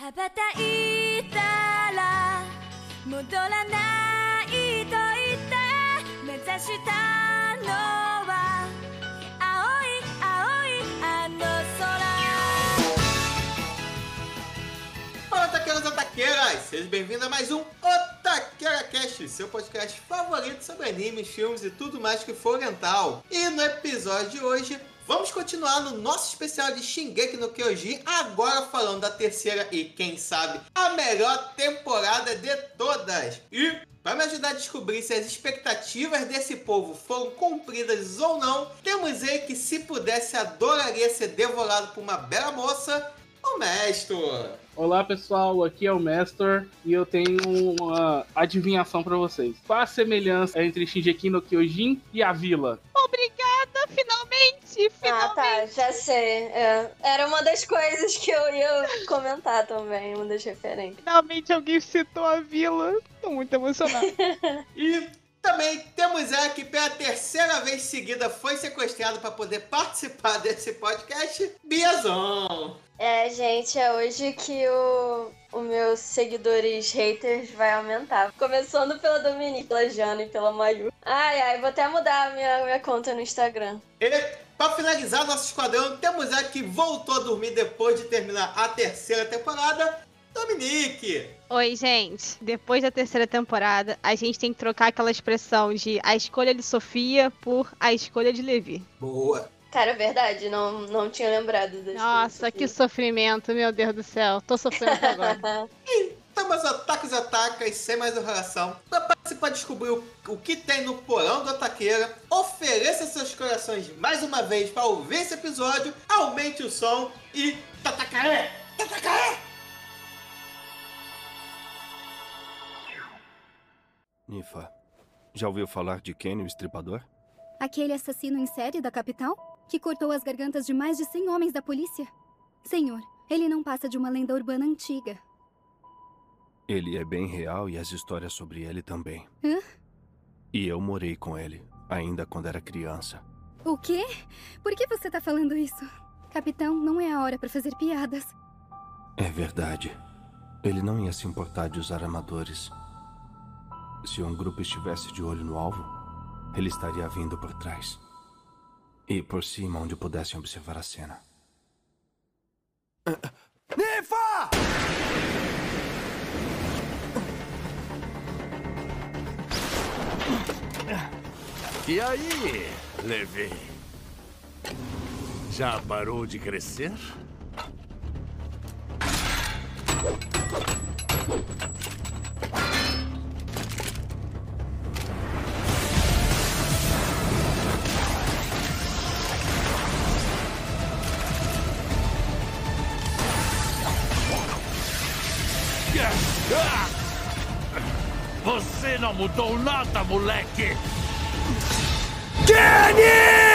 羽ばたいたら戻らないと言って目指したのは青い青いあの空 Fala, taqueiros e taqueiras! Seja bem-vindo a mais um Otaqueira Cast, seu podcast favorito sobre animes, filmes e tudo mais que for oriental. E no episódio de hoje, vamos continuar no nosso especial de Shingeki no Kyojin, agora falando da terceira e, quem sabe, a melhor temporada de todas. E para me ajudar a descobrir se as expectativas desse povo foram cumpridas ou não, temos ele que, se pudesse, adoraria ser devorado por uma bela moça, o Mestre. Olá pessoal, aqui é o Mestor e eu tenho uma adivinhação pra vocês. Qual a semelhança entre Shingeki no Kyojin e a vila? Obrigada, finalmente! Ah, Finalmente! tá, já sei. é. Era uma das coisas que eu ia comentar também, uma das referências. Finalmente alguém citou a vila. Tô muito emocionada. E também temos ela que pela terceira vez seguida foi sequestrado para poder participar desse podcast, Biazon. É, gente, é hoje que o, os meus seguidores haters vai aumentar. Começando pela Dominique, pela Jana e pela Mayu. Ai, ai, vou até mudar a minha, minha conta no Instagram. E para finalizar nosso esquadrão, temos ela que voltou a dormir depois de terminar a terceira temporada, Dominique. Oi, gente. Depois da terceira temporada, a gente tem que trocar aquela expressão de a escolha de Sofia por a escolha de Levi. Boa. Cara, é verdade, não, não tinha lembrado das Nossa, que sofrimento, meu Deus do céu. Tô sofrendo agora. Então, meus ataques atacas, sem mais enrolação. Para participar e descobrir o, o que tem no porão do Ataqueira, ofereça seus corações mais uma vez para ouvir esse episódio, aumente o som e. Tatacaé! Tatacaé! Nifa, já ouviu falar de Kenny o Estripador? Aquele assassino em série da capital? Que cortou as gargantas de mais de 100 homens da polícia? Senhor, ele não passa de uma lenda urbana antiga. Ele é bem real e as histórias sobre ele também. Hã? E eu morei com ele, ainda quando era criança. O quê? Por que você tá falando isso? Capitão, não é a hora pra fazer piadas. É verdade. Ele não ia se importar de usar armadores. Se um grupo estivesse de olho no alvo, ele estaria vindo por trás. E por cima, onde pudessem observar a cena. Nifa! E aí, Levi? Já parou de crescer? Você não mudou nada, moleque! Então,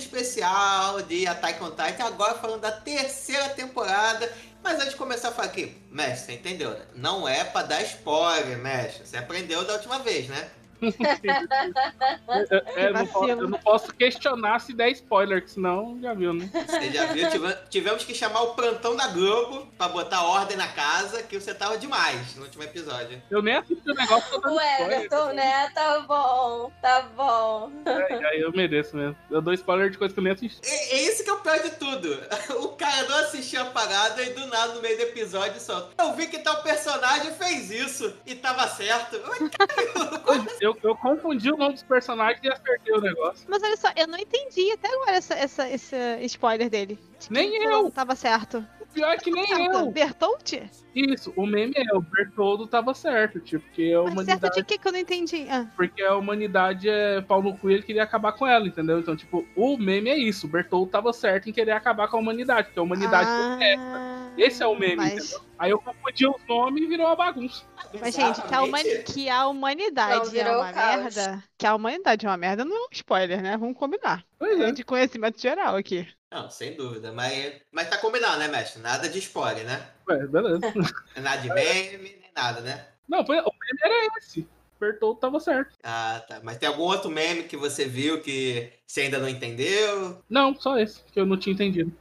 especial de Attack on Titan. Agora falando da terceira temporada. Mas antes de começar a falar aqui, mestre, você entendeu, né? Não é pra dar spoiler, mestre. Você aprendeu da última vez, né? É, eu, não posso, eu não posso questionar se der spoiler, que senão já viu, né? Você já viu? Tive- tivemos que chamar o plantão da Globo pra botar ordem na casa, que você tava demais no último episódio. Eu nem assisti o negócio, O. Everton, né? Tá bom, tá bom. É, aí eu mereço mesmo. Eu dou spoiler de coisa que eu nem assisti. É, é isso que é o pior de tudo. O cara não assistiu a parada e do nada, no meio do episódio, solta. Eu vi que tal personagem fez isso e tava certo. Mas, cara, como assim? Eu, eu confundi o nome dos personagens e acertei o negócio. Mas olha só, eu não entendi até agora essa, essa, esse spoiler dele. De Nem eu. Tava certo. Pior que nem Certo. eu. Bertolt? Isso, o meme é, o Bertoldo tava certo, tipo, porque a Mas certo humanidade, de que que eu não entendi? Ah, porque a humanidade é pau no cu e ele queria acabar com ela, entendeu? Então, tipo, o meme é isso, o Bertoldo tava certo em querer acabar com a humanidade, porque a humanidade é ah, Esse é o meme, mas, entendeu? Aí eu confundi os nomes e virou uma bagunça. Mas, gente, que a, humani- que a humanidade é uma caos. merda. Que a humanidade é uma merda não é um spoiler, né? Vamos combinar. Pois É é. de conhecimento geral aqui. Não, sem dúvida. Mas, mas tá combinado, né, mestre? Nada de spoiler, né? Ué, beleza. Nada de meme, nem nada, né? Não, foi- o meme era esse. Apertou, tava certo. Ah, tá. Mas tem algum outro meme que você viu que você ainda não entendeu? Não, só esse, que eu não tinha entendido.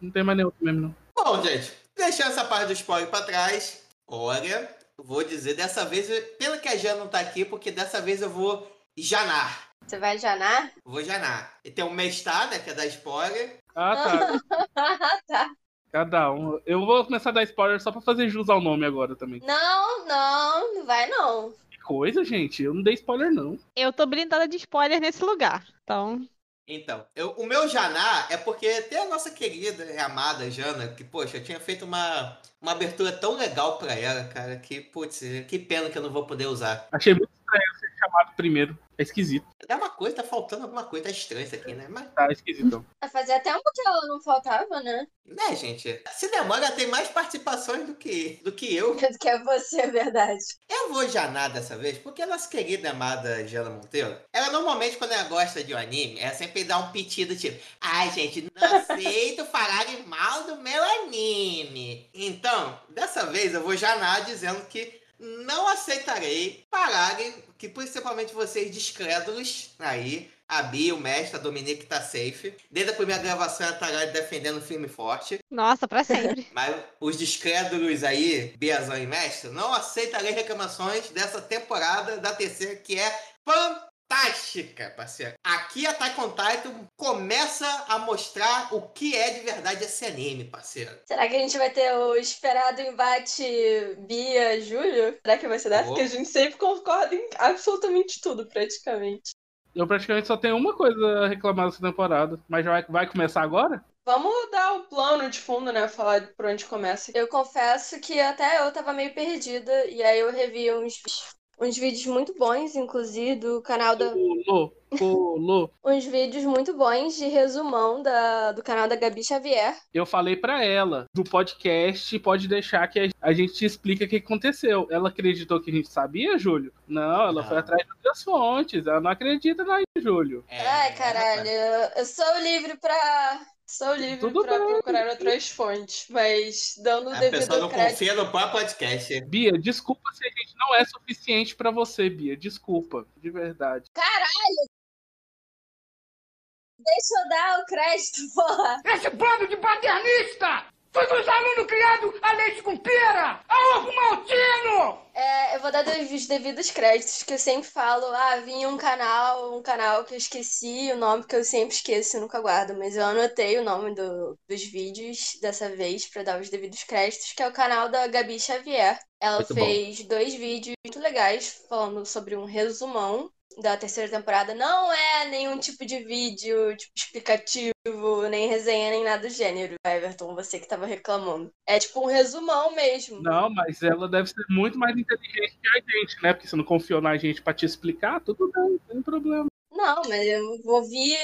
Não tem mais nenhum outro meme, não. Bom, gente, deixando essa parte do spoiler pra trás, olha, vou dizer, dessa vez, pena que a Jana não tá aqui, porque dessa vez eu vou janar. Você vai janar? Vou janar. E tem o Mestar, né, que é da spoiler. Ah, tá. Tá. Cada um. Eu vou começar a dar spoiler só pra fazer jus ao nome agora também. Não, não, não vai não. Que coisa, gente. Eu não dei spoiler, não. Eu tô blindada de spoiler nesse lugar. Então, Então, eu- o meu janar é porque tem a nossa querida e amada Jana, que, poxa, eu tinha feito uma, uma abertura tão legal pra ela, cara, que, putz, que pena que eu não vou poder usar. Achei muito estranho ser chamado primeiro. É esquisito. É uma coisa, tá faltando alguma coisa, tá estranho isso aqui, né? Mas, Tá esquisitão. Vai fazer até um que ela não faltava, né? né, gente, se demora tem mais participações do que, do que eu. Que é você, é verdade. Eu vou janar dessa vez, porque a nossa querida e amada Jana Monteiro, ela normalmente, quando ela gosta de um anime, ela sempre dá um pedido tipo, ai, gente, não aceito falarem mal do meu anime. Então, dessa vez eu vou janar dizendo que não aceitarei pararem, que principalmente vocês descrédulos aí, a Bia, o mestre, a Dominique tá safe. Desde a primeira gravação ela tá lá defendendo o filme forte. nossa, pra sempre. Mas os descrédulos aí, Biazão e Mestre, não aceitarei reclamações dessa temporada da terceira, que é fantástica, parceiro. Aqui a Taekwondo Titan começa a mostrar o que é de verdade esse anime, parceiro. Será que a gente vai ter o esperado embate Bia-Júlio? Será que vai ser dessa? Oh. Porque a gente sempre concorda em absolutamente tudo, praticamente. Eu praticamente só tenho uma coisa a reclamar dessa temporada. Mas já vai, vai começar agora? Vamos dar o plano de fundo, né? Falar por onde começa. Eu confesso que até eu tava meio perdida, e aí eu revi uns, uns vídeos muito bons, inclusive, do canal da. Pulou, pulou. Uns vídeos muito bons de resumão da, do canal da Gabi Xavier. Eu falei pra ela, do podcast, pode deixar que a- gente te explica o que aconteceu. Ela acreditou que a gente sabia, Júlio? Não, ela Não. foi atrás das outras fontes. Ela não acredita na Júlio. É, Ai, caralho, eu, eu sou livre pra. Sou livre Tudo pra bem. procurar outras fontes, mas dando o A pessoa devido não crédito. confia no próprio podcast. Bia, desculpa se a gente não é suficiente pra você, Bia. Desculpa, de verdade. Caralho! Deixa eu dar o crédito, porra! Esse bando de paternista! Foi dos alunos criados a leite com pera! A ovo maltino! É, eu vou dar os devidos créditos, que eu sempre falo, ah, vinha um canal, um canal que eu esqueci o nome, que eu sempre esqueço e nunca guardo, mas eu anotei o nome do- dos vídeos dessa vez pra dar os devidos créditos, que é o canal da Gabi Xavier. Ela Muito bom. fez dois vídeos muito legais falando sobre um resumão da terceira temporada. Não é nenhum tipo de vídeo, tipo, explicativo, nem resenha, nem nada do gênero, Everton, você que tava reclamando. É tipo um resumão mesmo. Não, mas ela deve ser muito mais inteligente que a gente, né? Porque você não confiou na gente pra te explicar, tudo bem, não tem problema. Não, mas eu vou vir.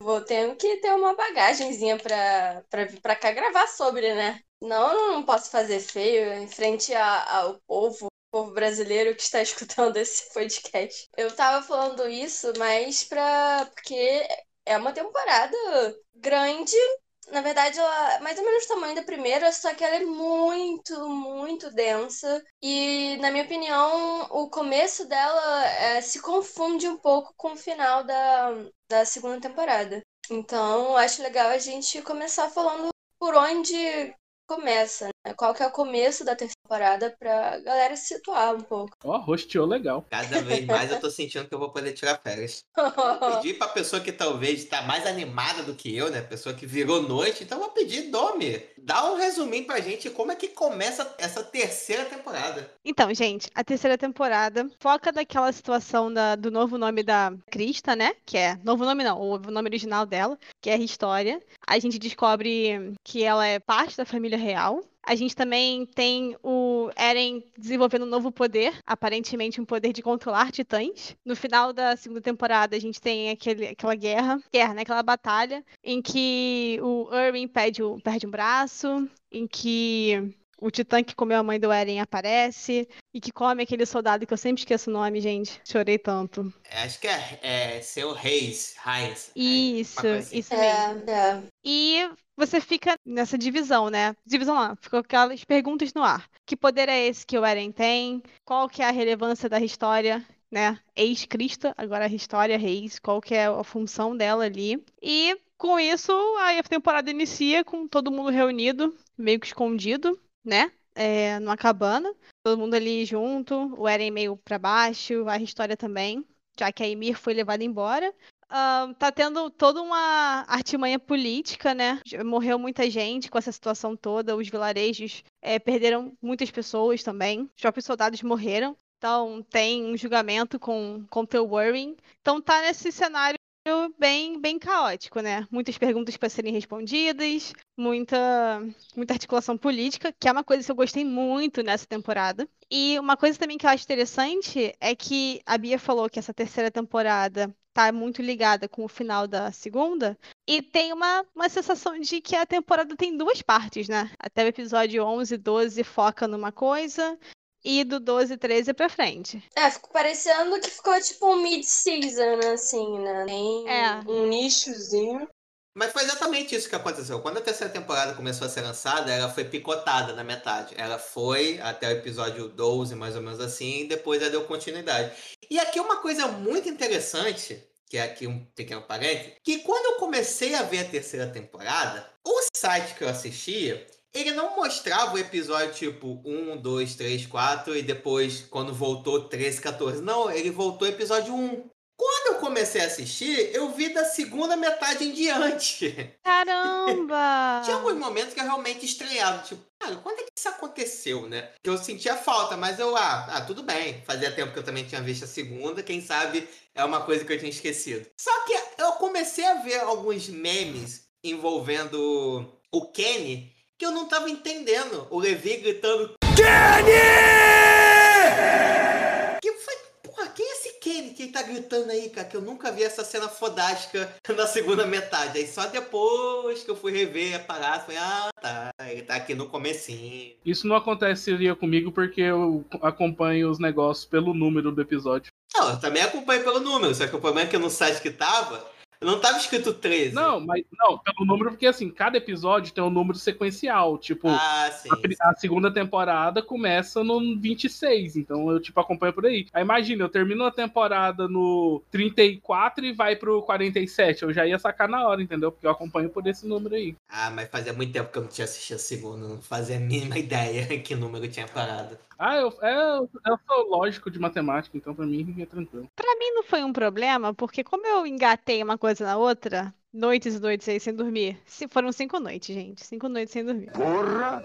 Vou ter que ter uma bagagenzinha pra, pra vir pra cá gravar sobre, né? Não, eu não posso fazer feio em frente a- ao povo, povo brasileiro que está escutando esse podcast. Eu tava falando isso, mas pra. Porque é uma temporada grande. Na verdade, ela é mais ou menos o tamanho da primeira, só que ela é muito, muito densa. E, na minha opinião, o começo dela é, se confunde um pouco com o final da, da segunda temporada. Então, acho legal a gente começar falando por onde começa? Qual que é o começo da terceira temporada pra galera se situar um pouco. Ó, rosteou legal. Cada vez mais eu tô sentindo que eu vou poder tirar férias. pedir pra pessoa que talvez tá mais animada do que eu, né? Pessoa que virou noite. Então eu vou pedir, Domi, dá um resuminho pra gente como é que começa essa terceira temporada. Então, gente, a terceira temporada foca naquela situação da- do novo nome da Krista, né? Que é. Novo nome não, o nome original dela, que é a História. A gente descobre que ela é parte da família real. A gente também tem o Eren desenvolvendo um novo poder, aparentemente um poder de controlar titãs. No final da segunda temporada, a gente tem aquele, aquela guerra, guerra, né? Aquela batalha em que o Irving perde, o- perde um braço, em que o titã que comeu a mãe do Eren aparece. E que come aquele soldado que eu sempre esqueço o nome, gente. Chorei tanto. Acho que é, é seu Reis, Reis. Isso, assim. isso mesmo. É, é. E você fica nessa divisão, né? Divisão lá, ficou aquelas perguntas no ar. Que poder é esse que o Eren tem? Qual que é a relevância da história? Né? Ex-Cristo, agora a história Reis, qual que é a função dela ali. E com isso, aí a temporada inicia com todo mundo reunido, meio que escondido, né? É, numa cabana. Todo mundo ali junto, o Eren meio pra baixo, a história também, já que a Ymir foi levada embora. Ah, tá tendo toda uma artimanha política, né? Morreu muita gente com essa situação toda. Os vilarejos eh, perderam muitas pessoas também. Os próprios soldados morreram. Então tem um julgamento com contra o Warren. Então tá nesse cenário bem bem caótico, né? Muitas perguntas para serem respondidas, muita muita articulação política, que é uma coisa que eu gostei muito nessa temporada. E uma coisa também que eu acho interessante é que a Bia falou que essa terceira temporada tá muito ligada com o final da segunda. E tem uma, uma sensação de que a temporada tem duas partes, né? Até o episódio 11 e 12 foca numa coisa. E do 12 e 13 pra frente. É, ficou parecendo que ficou tipo um mid-season, assim, né? Tem É. Um nichozinho. Mas foi exatamente isso que aconteceu. Quando a terceira temporada começou a ser lançada, ela foi picotada na metade. Ela foi até o episódio 12, mais ou menos assim, e depois ela deu continuidade. E aqui uma coisa muito interessante, que é aqui um pequeno parênteses, que quando eu comecei a ver a terceira temporada, o site que eu assistia, ele não mostrava o episódio tipo 1, 2, 3, 4 e depois, quando voltou, 13, 14. Não, ele voltou episódio 1. Quando eu comecei a assistir, eu vi da segunda metade em diante. Caramba! Tinha alguns momentos que eu realmente estranhava, tipo, cara, quando é que isso aconteceu, né? Que eu sentia falta, mas eu, ah, ah, tudo bem. Fazia tempo que eu também tinha visto a segunda, quem sabe é uma coisa que eu tinha esquecido. Só que eu comecei a ver alguns memes envolvendo o Kenny que eu não tava entendendo. O Levi gritando Kenny! Que foi, porra, quem é esse Tá gritando aí, cara? Que eu nunca vi essa cena fodástica na segunda metade. Aí só depois que eu fui rever a parada, foi, ah, tá, ele tá aqui no comecinho. Isso não aconteceria comigo porque eu acompanho os negócios pelo número do episódio. Não, eu também acompanhei pelo número, só que o problema é que no site que tava, não tava escrito 13. Não, mas não, pelo número, porque assim, cada episódio tem um número sequencial. Tipo, Ah, sim. a, a segunda temporada começa no 26, então eu, tipo, acompanho por aí. Aí imagina, eu termino a temporada no 34 e vai pro 47. Eu já ia sacar na hora, entendeu? Porque eu acompanho por esse número aí. Ah, mas fazia muito tempo que eu não tinha assistido a segunda, não fazia a mínima ideia que número tinha parado. Ah, eu, é, eu sou lógico de matemática, então pra mim é tranquilo. Pra mim não foi um problema, porque como eu engatei uma coisa na outra, noites e noites aí sem dormir. Se foram cinco noites, gente. Cinco noites sem dormir. Porra!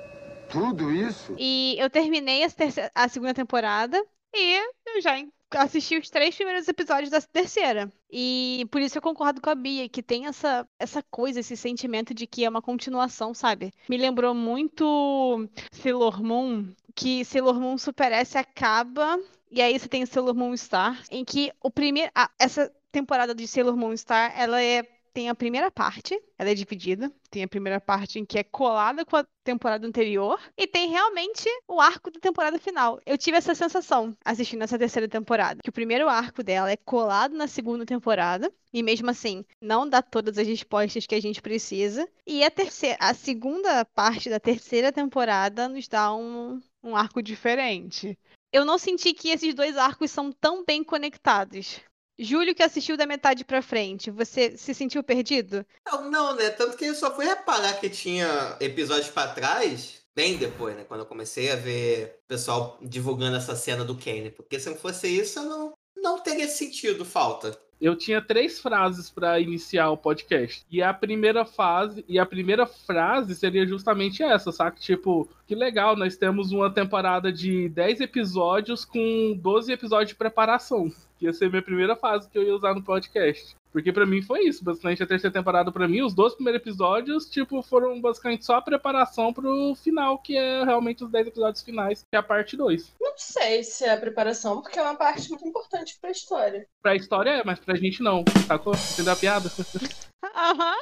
Tudo isso? E eu terminei a, terceira- a segunda temporada e eu já assisti os três primeiros episódios da terceira. E por isso eu concordo com a Bia, que tem essa, essa coisa, esse sentimento de que é uma continuação, sabe? Me lembrou muito Sailor Moon, que Sailor Moon Super S acaba, e aí você tem Sailor Moon Star, em que o primeiro, a- essa temporada de Sailor Moon Star, ela é tem a primeira parte, ela é dividida. Tem a primeira parte em que é colada com a temporada anterior. E tem realmente o arco da temporada final. Eu tive essa sensação assistindo essa terceira temporada. Que o primeiro arco dela é colado na segunda temporada. E mesmo assim, não dá todas as respostas que a gente precisa. E a terceira, a segunda parte da terceira temporada nos dá um, um arco diferente. Eu não senti que esses dois arcos são tão bem conectados. Júlio, que assistiu da metade pra frente, você se sentiu perdido? Não, não, né? Tanto que eu só fui reparar que tinha episódios pra trás, bem depois, né? Quando eu comecei a ver o pessoal divulgando essa cena do Kenny. Porque se não fosse isso, eu não, não teria sentido falta. Eu tinha três frases pra iniciar o podcast. E a primeira fase, e a primeira frase seria justamente essa, saca? Tipo, que legal, nós temos uma temporada de 10 episódios com 12 episódios de preparação. Que ia ser minha primeira fase que eu ia usar no podcast. Porque pra mim foi isso, basicamente a terceira temporada pra mim, os dois primeiros episódios, tipo, foram basicamente só a preparação pro final, que é realmente os 10 episódios finais, que é a parte 2. Não sei se é a preparação, porque é uma parte muito importante pra história. Pra história é, mas pra gente não, sacou? Entendeu a piada? Aham.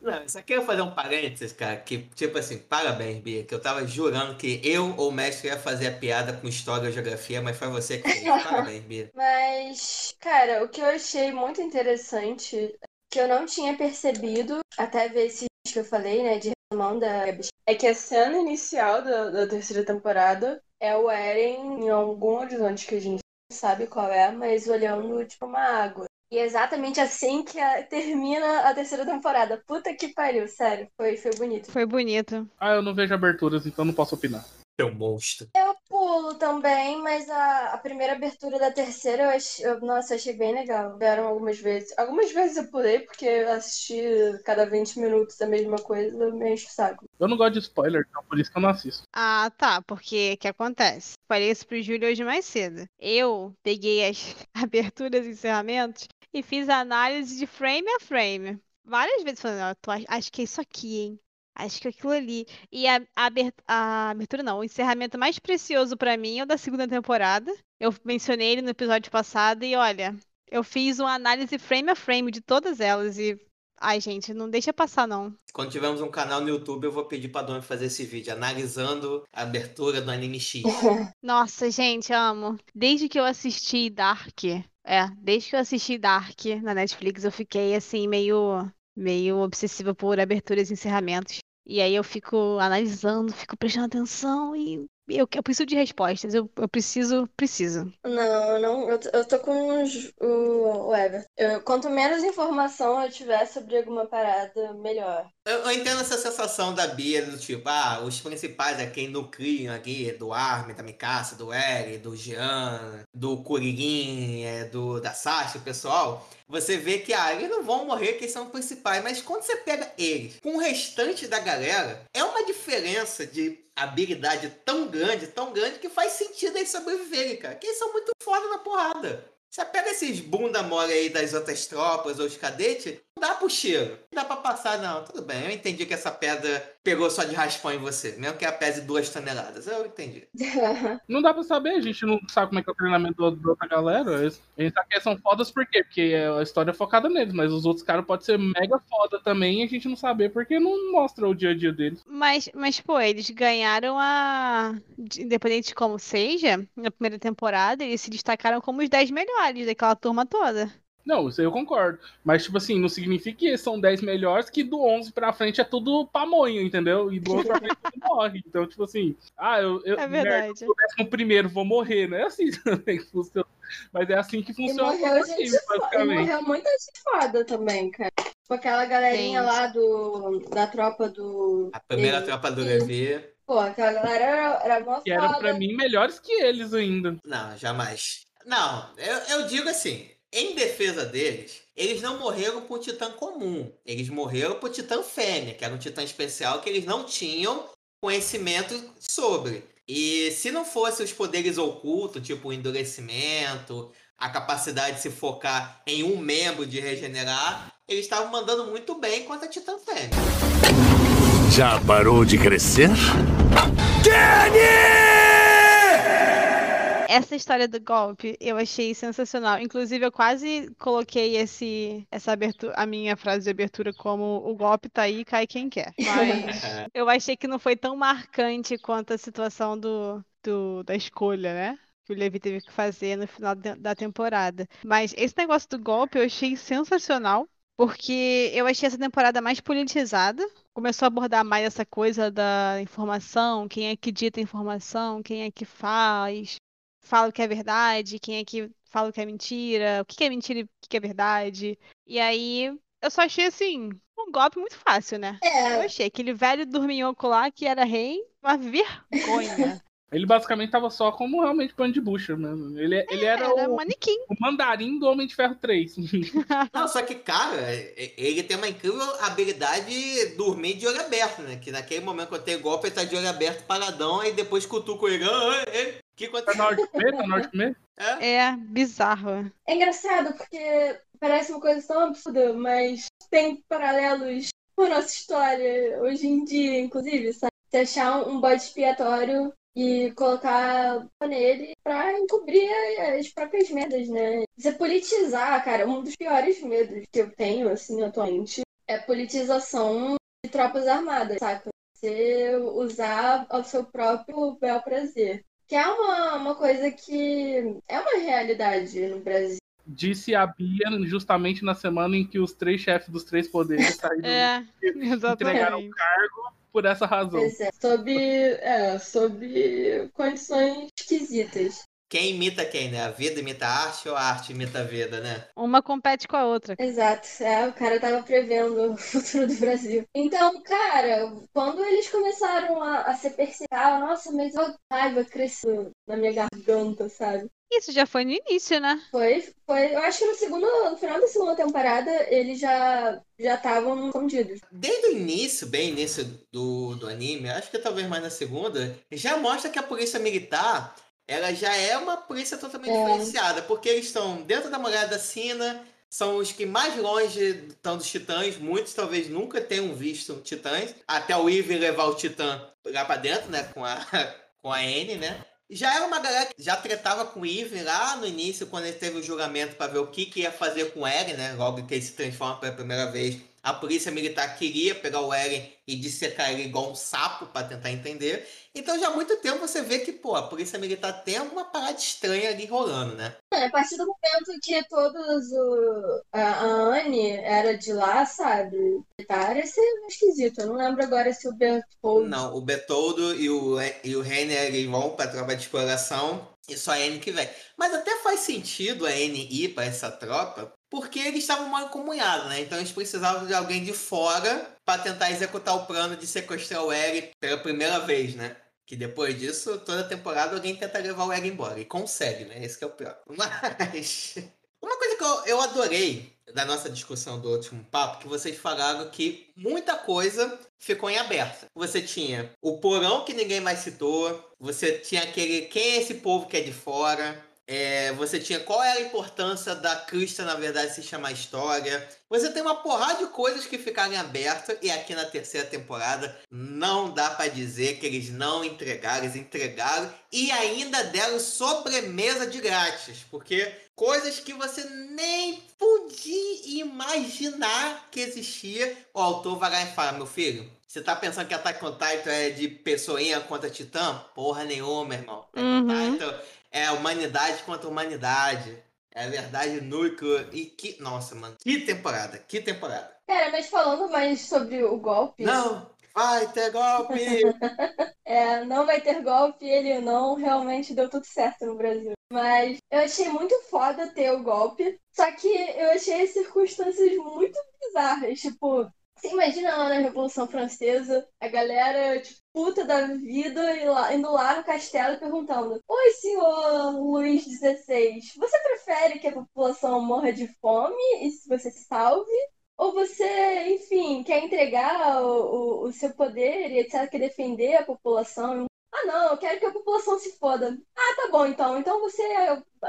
Não, só quero fazer um parênteses, cara, que, tipo assim, parabéns, Bia, que eu tava jurando que eu ou o mestre ia fazer a piada com história ou geografia, mas foi você que fez. Parabéns, Bia. Mas, cara, o que eu achei muito interessante, que eu não tinha percebido, até ver esse vídeo que eu falei, né, de resumão da É que a cena inicial da, da terceira temporada é o Eren em algum horizonte que a gente não sabe qual é, mas olhando, tipo, uma água. E é exatamente assim que a- termina a terceira temporada. Puta que pariu, sério. Foi, foi bonito. Foi bonito. Ah, eu não vejo aberturas, então não posso opinar. Seu monstro. Eu pulo também, mas a, a primeira abertura da terceira eu achei. eu- nossa, achei bem legal. Vieram algumas vezes. Algumas vezes eu pulei porque eu assisti cada 20 minutos a mesma coisa, me enche o saco. Eu não gosto de spoiler, então por isso que eu não assisto. Ah, tá. Porque o que acontece? Falei isso pro Júlio hoje mais cedo. Eu peguei as aberturas e encerramentos e fiz a análise de frame a frame. Várias vezes falando, ach- acho que é isso aqui, hein? Acho que é aquilo ali. E a, a aber- a abertura não, o encerramento mais precioso pra mim é o da segunda temporada. Eu mencionei ele no episódio passado e olha, eu fiz uma análise frame a frame de todas elas e. Ai, gente, não deixa passar, não. Quando tivermos um canal no YouTube, eu vou pedir pra Dona fazer esse vídeo, analisando a abertura do anime X. Nossa, gente, amo. Desde que eu assisti Dark, é, desde que eu assisti Dark na Netflix, eu fiquei assim meio meio obsessiva por aberturas e encerramentos. E aí eu fico analisando, fico prestando atenção e eu, eu preciso de respostas. Eu, eu preciso, preciso. Não, não, eu, eu tô com os- o, o Everton. Quanto menos informação eu tiver sobre alguma parada, melhor. Eu, eu entendo essa sensação da Bia, do tipo, ah, os principais é quem nucleiam aqui, do Armin, da Mikasa, do Eri, do Jean, do Kuririn, é, do, da Sasha, pessoal. Você vê que, ah, eles não vão morrer, que são principais. Mas quando você pega eles com o restante da galera, é uma diferença de habilidade tão grande, tão grande, que faz sentido eles sobreviverem, cara. Que eles são muito foda na porrada. Você pega esses bunda mole aí das outras tropas ou os cadetes, não dá pro cheiro. Não dá pra passar, não. Tudo bem, eu entendi que essa pedra pegou só de raspão em você. Mesmo que ela pese duas toneladas. Eu entendi. Não dá pra saber, a gente não sabe como é que é o treinamento da outra galera. Eles- A gente sabe que eles são fodas por quê? Porque a história é focada neles, mas os outros caras podem ser mega foda também e a gente não saber porque não mostra o dia a dia deles. Mas, mas pô, eles ganharam a. de- Independente de como seja, na primeira temporada, eles se destacaram como os 10 melhores daquela turma toda. Não, isso aí eu concordo. Mas, tipo assim, não significa que são 10 melhores, que do 11 pra frente é tudo pamonho, entendeu? E do 11 pra frente tudo morre. Então, tipo assim, ah, eu, eu É merda, verdade. eu décimo primeiro vou morrer, não é assim também que funciona. Mas é assim que E funciona morreu, o gente, time, e basicamente. morreu muita gente foda também, cara. Tipo aquela galerinha Gente. lá do, da tropa do. A primeira Ele- tropa do Levi. Pô, aquela galera era, era mó Que eram pra mim melhores que eles ainda. Não, jamais. Não, eu, eu digo assim, em defesa deles, eles não morreram por titã comum. Eles morreram por titã fêmea, que era um titã especial que eles não tinham conhecimento sobre. E se não fosse os poderes ocultos, tipo o endurecimento, a capacidade de se focar em um membro de regenerar, eles estavam mandando muito bem contra a titã fêmea. Já parou de crescer? Essa história do golpe eu achei sensacional. Inclusive, eu quase coloquei esse, essa abertura, a minha frase de abertura como o golpe tá aí, cai quem quer. Mas eu achei que não foi tão marcante quanto a situação do, do- da escolha, né? Que o Levi teve que fazer no final da da temporada. Mas esse negócio do golpe eu achei sensacional. Porque eu achei essa temporada mais politizada. Começou a abordar mais essa coisa da informação, quem é que dita a informação, quem é que faz, fala o que é verdade, quem é que fala o que é mentira, o que é mentira e o que é verdade. E aí, eu só achei assim, um golpe muito fácil, né? Eu É, achei aquele velho dorminhoco lá que era rei, uma vergonha. Ele basicamente tava só como realmente pano de bucha mesmo. Ele, ele era, Era o, manequim. o mandarim do Homem de Ferro 3. Não, só que, cara, ele tem uma incrível habilidade de dormir de olho aberto, né? Que naquele momento que eu tenho golpe, ele tá de olho aberto, paradão, aí depois cutuca ele. "Ah, é, é, O que tá aconteceu? na hora de comer? Tá na hora de comer? É? É bizarro. é engraçado porque parece uma coisa tão absurda, mas tem paralelos com a nossa história hoje em dia, inclusive, sabe? Se achar um bode expiatório e colocar nele pra encobrir as próprias merdas, né? Você politizar, cara, um dos piores medos que eu tenho, assim, atualmente, é politização de tropas armadas, saca? Você usar ao seu próprio bel prazer. Que é uma, uma coisa que é uma realidade no Brasil. Disse a Bia justamente na semana em que os três chefes dos três poderes saíram É, entregaram o cargo por essa razão. Pois é, sob, é, sob condições esquisitas. Quem imita quem, né? A vida imita a arte ou a arte imita a vida, né? Uma compete com a outra. Exato, é, o cara tava prevendo o futuro do Brasil. Então, cara, quando eles começaram a, a se perseguir, nossa, mas a raiva cresceu na minha garganta, sabe? Isso já foi no início, né? Foi, foi, eu acho que no segundo, no final da segunda temporada, eles já já estavam escondidos. Desde o início, bem início do, do anime, acho que talvez mais na segunda, já mostra que a polícia militar ela já é uma polícia totalmente É. diferenciada, porque eles estão dentro da muralha da Sina, são os que mais longe estão dos titãs, muitos talvez nunca tenham visto titãs, até o Eve levar o titã lá pra dentro, né, com a, com a N, né? Já era uma galera que já tretava com o Eve lá no início, quando ele teve o julgamento pra ver o que, que ia fazer com Eren, né? Logo que ele se transforma pela primeira vez. A polícia militar queria pegar o Eren e dissecar ele igual um sapo pra tentar entender. Então já há muito tempo você vê que, pô, a polícia militar tem alguma parada estranha ali rolando, né? É, a partir do momento que todos o, a, Anne era de lá, sabe? Militar, esse é esquisito. Eu não lembro agora se o Bertoldo. Não, o Betoldo e o, e o Reiner eles vão pra tropa de exploração e só a N que vem. Mas até faz sentido a N ir pra essa tropa, porque eles estavam mal encomunhados, né? Então eles precisavam de alguém de fora pra tentar executar o plano de sequestrar o Eren pela primeira vez, né? Que depois disso, toda temporada alguém tenta levar o Eren embora. E consegue, né? Esse é o pior. Mas. Uma coisa que eu, eu adorei da nossa discussão do último papo, que vocês falaram que muita coisa ficou em aberto. Você tinha o porão que ninguém mais citou, você tinha aquele quem é esse povo que é de fora, é, você tinha qual era a importância da Krista, na verdade, se chamar história. Você tem uma porrada de coisas que ficaram em aberto e aqui na terceira temporada não dá pra dizer que eles não entregaram, eles entregaram e ainda deram sobremesa de grátis, porque coisas que você nem podia imaginar que existia, o autor vai lá e fala, meu filho, você tá pensando que Attack on Titan é de pessoinha contra titã? Porra nenhuma, irmão. Attack on Uhum. Titan é humanidade contra humanidade. É a verdade núcleo. E que. Nossa, mano. Que temporada. Que temporada. Cara, mas falando mais sobre o golpe. Não! Vai ter golpe! É, não vai ter golpe, ele não realmente deu tudo certo no Brasil. Mas eu achei muito foda ter o golpe, só que eu achei as circunstâncias muito bizarras. Tipo, você imagina lá na Revolução Francesa, a galera, tipo, puta da vida, indo lá no castelo e perguntando: Oi, senhor Luís XVI, você prefere que a população morra de fome e se você se salve? Ou você, enfim, quer entregar o, o, o seu poder e etc., quer defender a população? Ah, não, eu quero que a população se foda. Ah, tá bom, então. Então você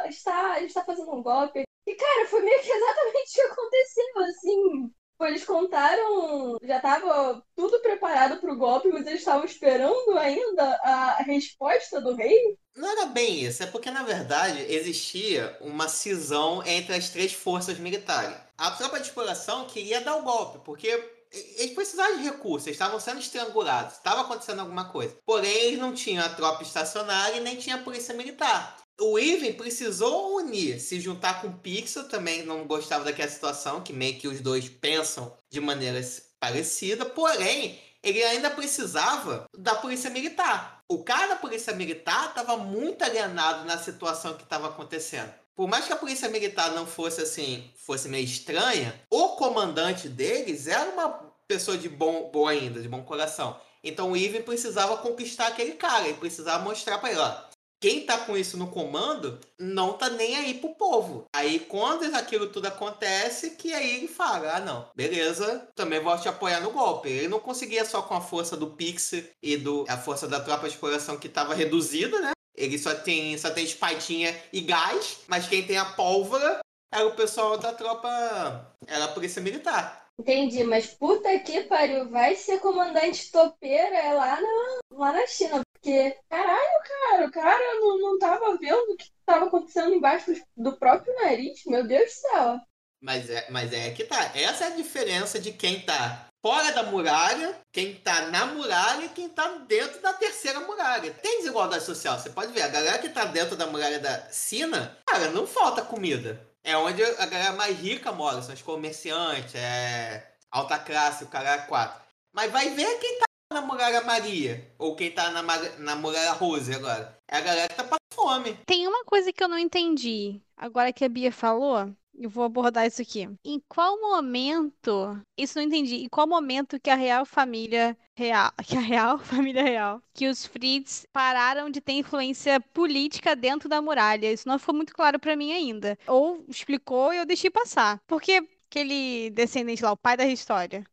está, está fazendo um golpe. E, cara, foi meio que exatamente o que aconteceu, assim. Pô, Eles contaram, já tava tudo preparado pro golpe, mas eles estavam esperando ainda a resposta do rei. Não era bem isso, é porque na verdade existia uma cisão entre as três forças militares. A tropa de exploração queria dar o golpe, porque eles precisavam de recursos, estavam sendo estrangulados, estava acontecendo alguma coisa. Porém, eles não tinham a tropa estacionária e nem tinha a polícia militar. O Even precisou unir, se juntar com o Pixel, também não gostava daquela situação, que meio que os dois pensam de maneira parecida, porém, ele ainda precisava da polícia militar. O cara da polícia militar estava muito alienado na situação que estava acontecendo. Por mais que a polícia militar não fosse assim, fosse meio estranha, o comandante deles era uma pessoa de bom, boa ainda, de bom coração. Então o Ivan precisava conquistar aquele cara, ele precisava mostrar para ele, ó, quem tá com isso no comando não tá nem aí pro povo. Aí quando aquilo tudo acontece, que aí ele fala, ah não, beleza, também vou te apoiar no golpe. Ele não conseguia só com a força do Pix e do, a força da tropa de exploração que tava reduzida, né? Ele só tem, só tem espadinha e gás, mas quem tem a pólvora era o pessoal da tropa, era a polícia militar. Entendi, mas puta que pariu, vai ser comandante topeira lá na, lá na China, porque, caralho, cara, o cara não, não tava vendo o que tava acontecendo embaixo do, do próprio nariz, meu Deus do céu. Mas é, mas é que tá. Essa é a diferença de quem tá fora da muralha, quem tá na muralha e quem tá dentro da terceira muralha. Tem desigualdade social, você pode ver. A galera que tá dentro da muralha da Sina, cara, não falta comida. É onde a galera mais rica mora, são os comerciantes, é alta classe, o cara é quatro. Mas vai ver quem tá na muralha Maria, ou quem tá na, na muralha Rose agora. É a galera que tá passando fome. Tem uma coisa que eu não entendi. Agora que a Bia falou, eu vou abordar isso aqui. Em qual momento, isso não entendi, em qual momento que a real família real, que a real família real, que os Fritz pararam de ter influência política dentro da muralha? Isso não ficou muito claro para mim ainda. Ou explicou e eu deixei passar. Porque aquele descendente lá, o pai da história,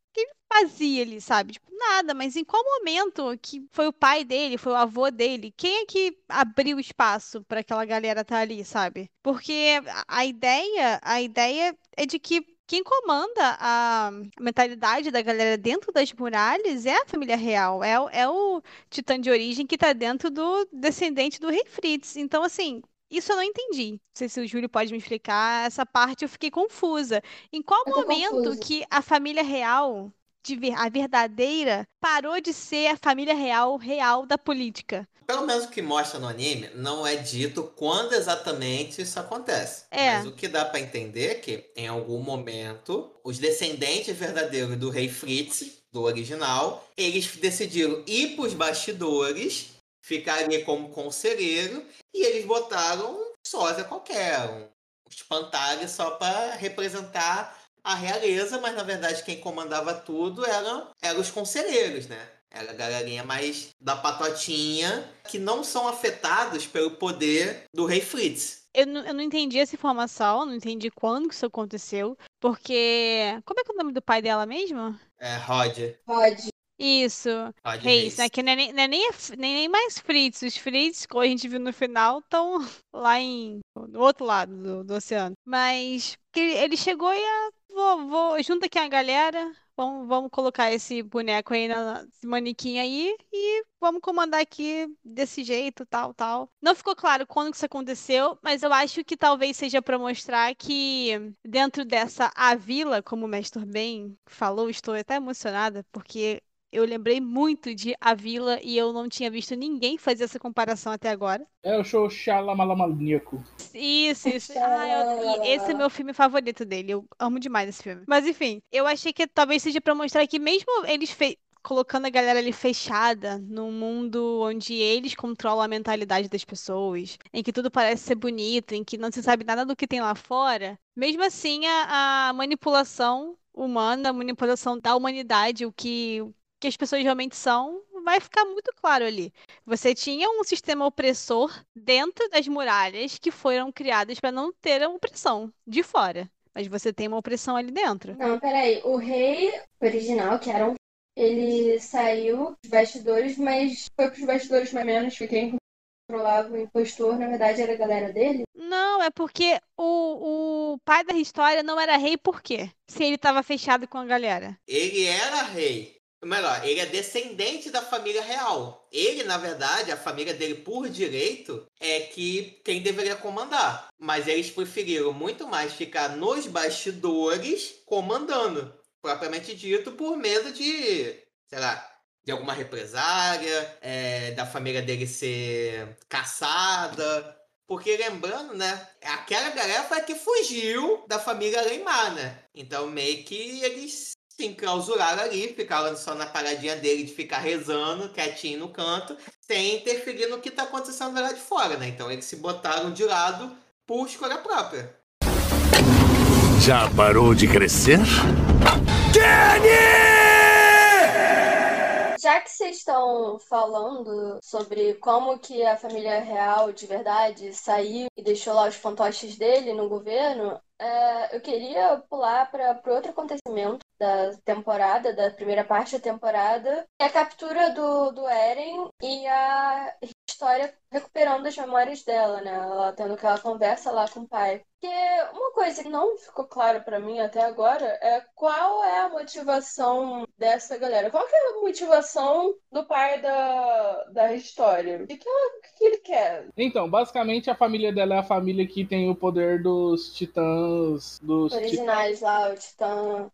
fazia ali, sabe? Tipo, nada, mas em qual momento que foi o pai dele, foi o avô dele? Quem é que abriu espaço para aquela galera estar tá ali, sabe? Porque a ideia, a ideia é de que quem comanda a mentalidade da galera dentro das muralhas é a família real, é, é o titã de origem que tá dentro do descendente do rei Fritz. Então, assim, isso eu não entendi. Não sei se o Júlio pode me explicar. Essa parte eu fiquei confusa. Em qual momento que a família real de a verdadeira parou de ser a família real real da política. Pelo menos o que mostra no anime, não é dito quando exatamente isso acontece. É. Mas o que dá para entender é que, em algum momento, os descendentes verdadeiros do rei Fritz, do original, eles decidiram ir para os bastidores, ficar ali como conselheiro, e eles botaram um sósia qualquer, um espantalho só para representar a realeza, mas na verdade quem comandava tudo eram, eram os conselheiros, né? Era a galerinha mais da patotinha que não são afetados pelo poder do rei Fritz. Eu não, eu não entendi essa informação, não entendi quando que isso aconteceu, porque. Como é que é o nome do pai dela mesmo? É Rod. Rod. Isso. Rod Reis, né? Que não é, nem, não é nem, nem, mais Fritz. Os Fritz, como a gente viu no final, estão lá em. no outro lado do, do oceano. Mas ele chegou e a vou, vou, junta aqui a galera, vamos, vamos colocar esse boneco aí, na, esse manequim aí, e vamos comandar aqui desse jeito, tal, tal. Não ficou claro quando que isso aconteceu, mas eu acho que talvez seja para mostrar que dentro dessa a vila, como o Mestre bem falou, estou até emocionada, porque eu lembrei muito de A Vila e eu não tinha visto ninguém fazer essa comparação até agora. É o show Xalamalamaníaco. Isso, isso. Ah, eu, esse é meu filme favorito dele. Eu amo demais esse filme. Mas enfim, eu achei que talvez seja para mostrar que mesmo eles fe colocando a galera ali fechada num mundo onde eles controlam a mentalidade das pessoas, em que tudo parece ser bonito, em que não se sabe nada do que tem lá fora, mesmo assim a, a manipulação humana, a manipulação da humanidade, o que que as pessoas realmente são, vai ficar muito claro ali. Você tinha um sistema opressor dentro das muralhas que foram criadas para não ter a opressão de fora. Mas você tem uma opressão ali dentro. Não, peraí. O rei original, que era um. Ele saiu dos bastidores, mas foi pros bastidores mais ou menos, que quem controlava o impostor, na verdade, era a galera dele? Não, é porque o, o pai da história não era rei por quê? Se ele estava fechado com a galera. Ele era rei. Melhor, ele é descendente da família real. Ele, na verdade, a família dele por direito é que quem deveria comandar. Mas eles preferiram muito mais ficar nos bastidores comandando. Propriamente dito, por medo de, sei lá, de alguma represária, é, da família dele ser caçada. Porque lembrando, né? Aquela galera foi a que fugiu da família Leimar, né? Então meio que eles se enclausuraram ali, ficaram só na paradinha dele de ficar rezando, quietinho no canto, sem interferir no que está acontecendo lá de fora, né? Então eles se botaram de lado por escolha própria. Já parou de crescer? Kenny! Já que vocês estão falando sobre como que a família real de verdade saiu e deixou lá os fantoches dele no governo, é, eu queria pular para outro acontecimento da temporada, da primeira parte da temporada, é a captura do, do Eren e a história recuperando as memórias dela, né? Ela tendo aquela conversa lá com o pai. Porque uma coisa que não ficou claro pra mim até agora é qual é a motivação dessa galera. Qual que é a motivação do pai da, da história? O que, que, ela- que que ele quer? Então, basicamente a família dela é a família que tem o poder dos titãs. Dos titãs. Originais lá, o Titã.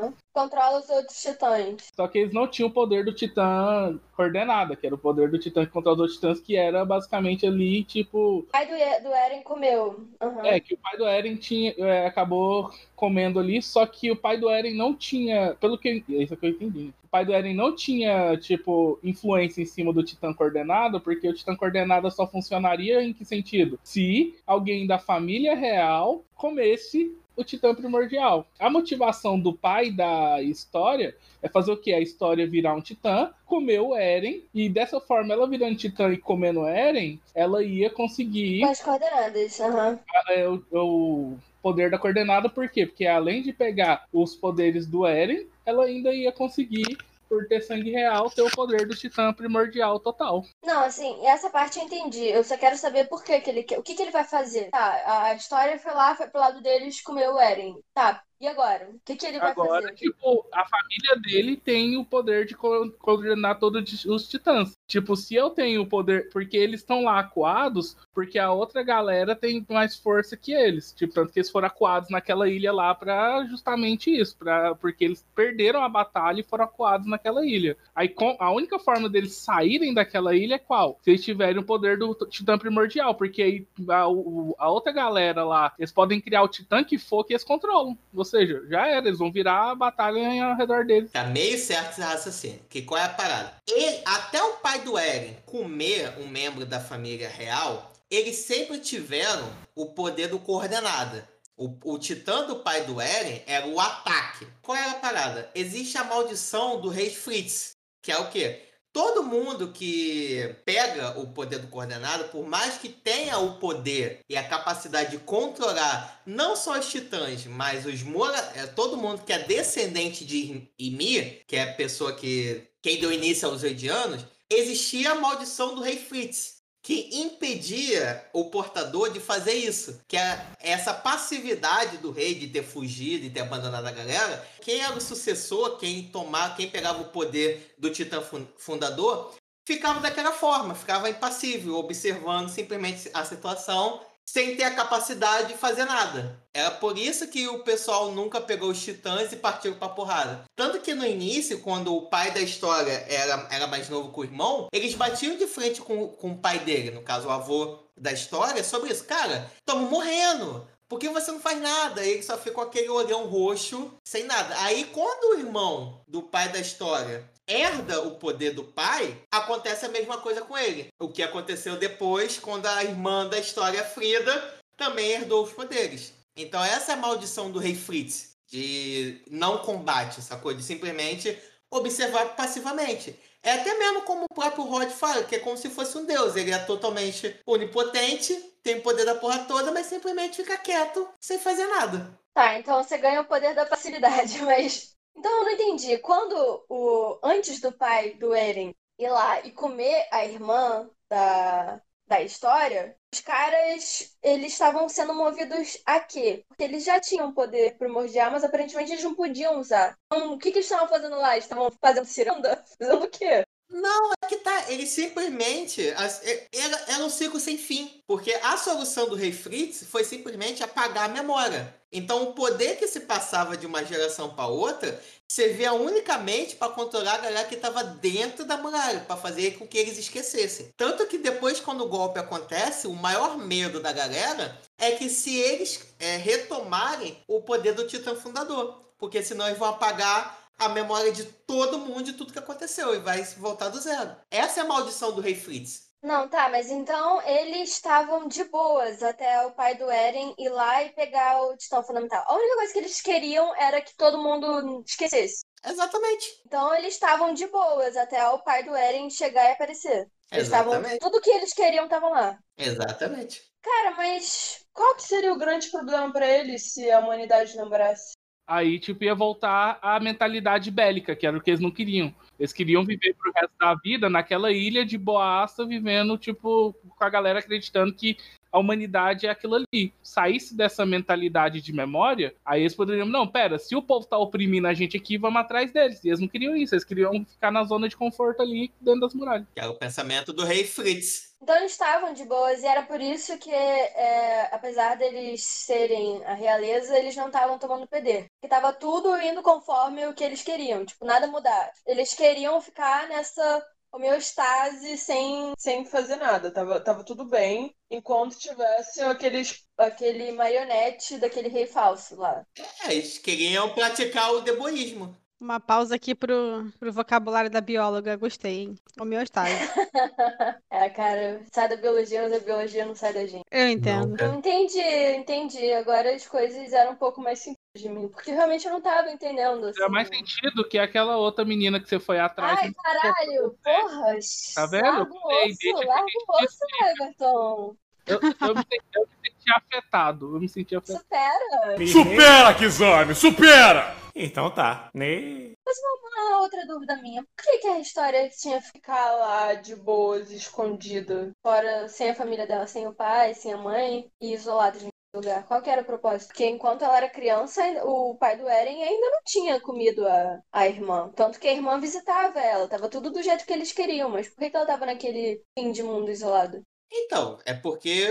Controla os outros titãs. Só que eles não tinham o poder do titã coordenada, que era o poder do titã que controla os outros titãs, que era basicamente ali, tipo. O pai do, E- do Eren comeu. Aham. É, que o pai do Eren tinha, é, acabou comendo ali, só que o pai do Eren não tinha, pelo que é isso que eu entendi. O pai do Eren não tinha, tipo, influência em cima do Titã Coordenado, porque o Titã Coordenado só funcionaria em que sentido? Se alguém da família real comesse o Titã Primordial. A motivação do pai da história é fazer o quê? A história virar um titã, comer o Eren, e dessa forma, ela virando titã e comendo o Eren, ela ia conseguir as coordenadas. Aham. é, o, o poder da coordenada, por quê? Porque além de pegar os poderes do Eren, ela ainda ia conseguir, por ter sangue real, ter o poder do titã primordial total. Não, assim, essa parte eu entendi. Eu só quero saber por que, que ele. O que, que ele vai fazer? Tá, a história foi lá, foi pro lado deles comer o Eren. Tá, e agora? O que, que ele vai Agora, fazer? tipo, a família dele tem o poder de co- coordenar todos os titãs. Tipo, se eu tenho o poder. Porque eles estão lá acuados, porque a outra galera tem mais força que eles. Tipo, tanto que eles foram acuados naquela ilha lá pra justamente isso. Pra, porque eles perderam a batalha e foram acuados naquela ilha. Aí com- a única forma deles saírem daquela ilha é qual? Se eles tiverem o poder do titã primordial. Porque aí a, a outra galera lá, eles podem criar o titã que for que eles controlam. Ou seja, já era, eles vão virar a batalha ao redor deles. Tá meio certo esse raciocínio. Que qual é a parada? Ele, até o pai do Eren comer um membro da família real, eles sempre tiveram o poder do coordenada. O, o titã do pai do Eren era o ataque. Qual era a parada? Existe a maldição do rei Fritz, que é o quê? Todo mundo que pega o poder do coordenado, por mais que tenha o poder e a capacidade de controlar não só os titãs, mas os mora é, todo mundo que é descendente de Ymir, que é a pessoa que quem deu início aos Eldianos, existia a maldição do rei Fritz, que impedia o portador de fazer isso, que é essa passividade do rei de ter fugido e ter abandonado a galera. Quem era o sucessor, quem tomava, quem pegava o poder do titã fun- fundador, ficava daquela forma, ficava impassível, observando simplesmente a situação sem ter a capacidade de fazer nada. Era por isso que o pessoal nunca pegou os titãs e partiu pra porrada. Tanto que no início, quando o pai da história era, era mais novo que o irmão, eles batiam de frente com, com o pai dele, no caso o avô da história, sobre isso. Cara, estamos morrendo. Por que você não faz nada? Ele só fica com aquele olhão roxo, sem nada. Aí, quando o irmão do pai da história herda o poder do pai, acontece a mesma coisa com ele. O que aconteceu depois, quando a irmã da história, Frida, também herdou os poderes. Então, essa é a maldição do rei Fritz, de não combate, sacou? De simplesmente observar passivamente. É até mesmo como o próprio Rod fala, que é como se fosse um deus. Ele é totalmente onipotente, tem o poder da porra toda, mas simplesmente fica quieto, sem fazer nada. Tá, então você ganha o poder da facilidade, mas. Então eu não entendi. Quando o. Antes do pai do Eren ir lá e comer a irmã da, da história, os caras eles estavam sendo movidos a quê? Porque eles já tinham poder primordial, mas aparentemente eles não podiam usar. Então, o que, que eles estavam fazendo lá? Eles estavam fazendo ciranda? Fazendo o quê? Não, é que tá. Ele simplesmente. Era, era um ciclo sem fim. Porque a solução do rei Fritz foi simplesmente apagar a memória. Então, o poder que se passava de uma geração para outra servia unicamente para controlar a galera que estava dentro da muralha, para fazer com que eles esquecessem. Tanto que depois, quando o golpe acontece, o maior medo da galera é que se eles é, retomarem o poder do Titã Fundador. Porque senão eles vão apagar a memória de todo mundo de tudo que aconteceu e vai voltar do zero. Essa é a maldição do Rei Fritz. Não, tá, mas então eles estavam de boas até o pai do Eren ir lá e pegar o Titã Fundamental. A única coisa que eles queriam era que todo mundo esquecesse. Exatamente. Então eles estavam de boas até o pai do Eren chegar e aparecer. Eles. Exatamente. Tudo que eles queriam estavam lá. Exatamente. Cara, mas qual que seria o grande problema pra eles se a humanidade lembrasse? Aí, tipo, ia voltar a mentalidade bélica, que era o que eles não queriam. Eles queriam viver pro resto da vida naquela ilha de boaça, vivendo, tipo, com a galera acreditando que a humanidade é aquilo ali. Saísse dessa mentalidade de memória, aí eles poderiam, não, pera, se o povo tá oprimindo a gente aqui, vamos atrás deles. E eles não queriam isso, eles queriam ficar na zona de conforto ali dentro das muralhas. Que era o pensamento do rei Fritz. Então eles estavam de boas e era por isso que, é, apesar deles serem a realeza, eles não estavam tomando PD. Que tava tudo indo conforme o que eles queriam, tipo, nada mudar. Eles queriam ficar nessa homeostase sem, sem fazer nada. Tava, tava tudo bem, enquanto tivesse aqueles, aquele marionete daquele rei falso lá. É, eles queriam praticar o deboísmo. Uma pausa aqui pro, pro vocabulário da bióloga. Gostei, hein? Homeostase. é, cara, sai da biologia, mas a biologia não sai da gente. Eu entendo. Eu entendi, entendi. Agora as coisas eram um pouco mais simples de mim, porque realmente eu não tava entendendo. Assim. Faz mais sentido que aquela outra menina que você foi atrás. Ai, caralho, porra! Tá vendo? Larga o osso, larga o osso, Everton. Eu, eu, eu, me senti, afetado. Eu me senti afetado. Supera! Supera, Kizami! Supera! Então tá. Ne... Mas uma outra dúvida minha. Por que, que a história tinha que ficar lá de boas, escondida? Fora, sem a família dela, sem o pai, sem a mãe, e isolada de lugar. Qual que era o propósito? Porque enquanto ela era criança, o pai do Eren ainda não tinha comido a, a irmã. Tanto que a irmã visitava ela. Tava tudo do jeito que eles queriam. Mas por que, que ela tava naquele fim de mundo isolado? Então, é porque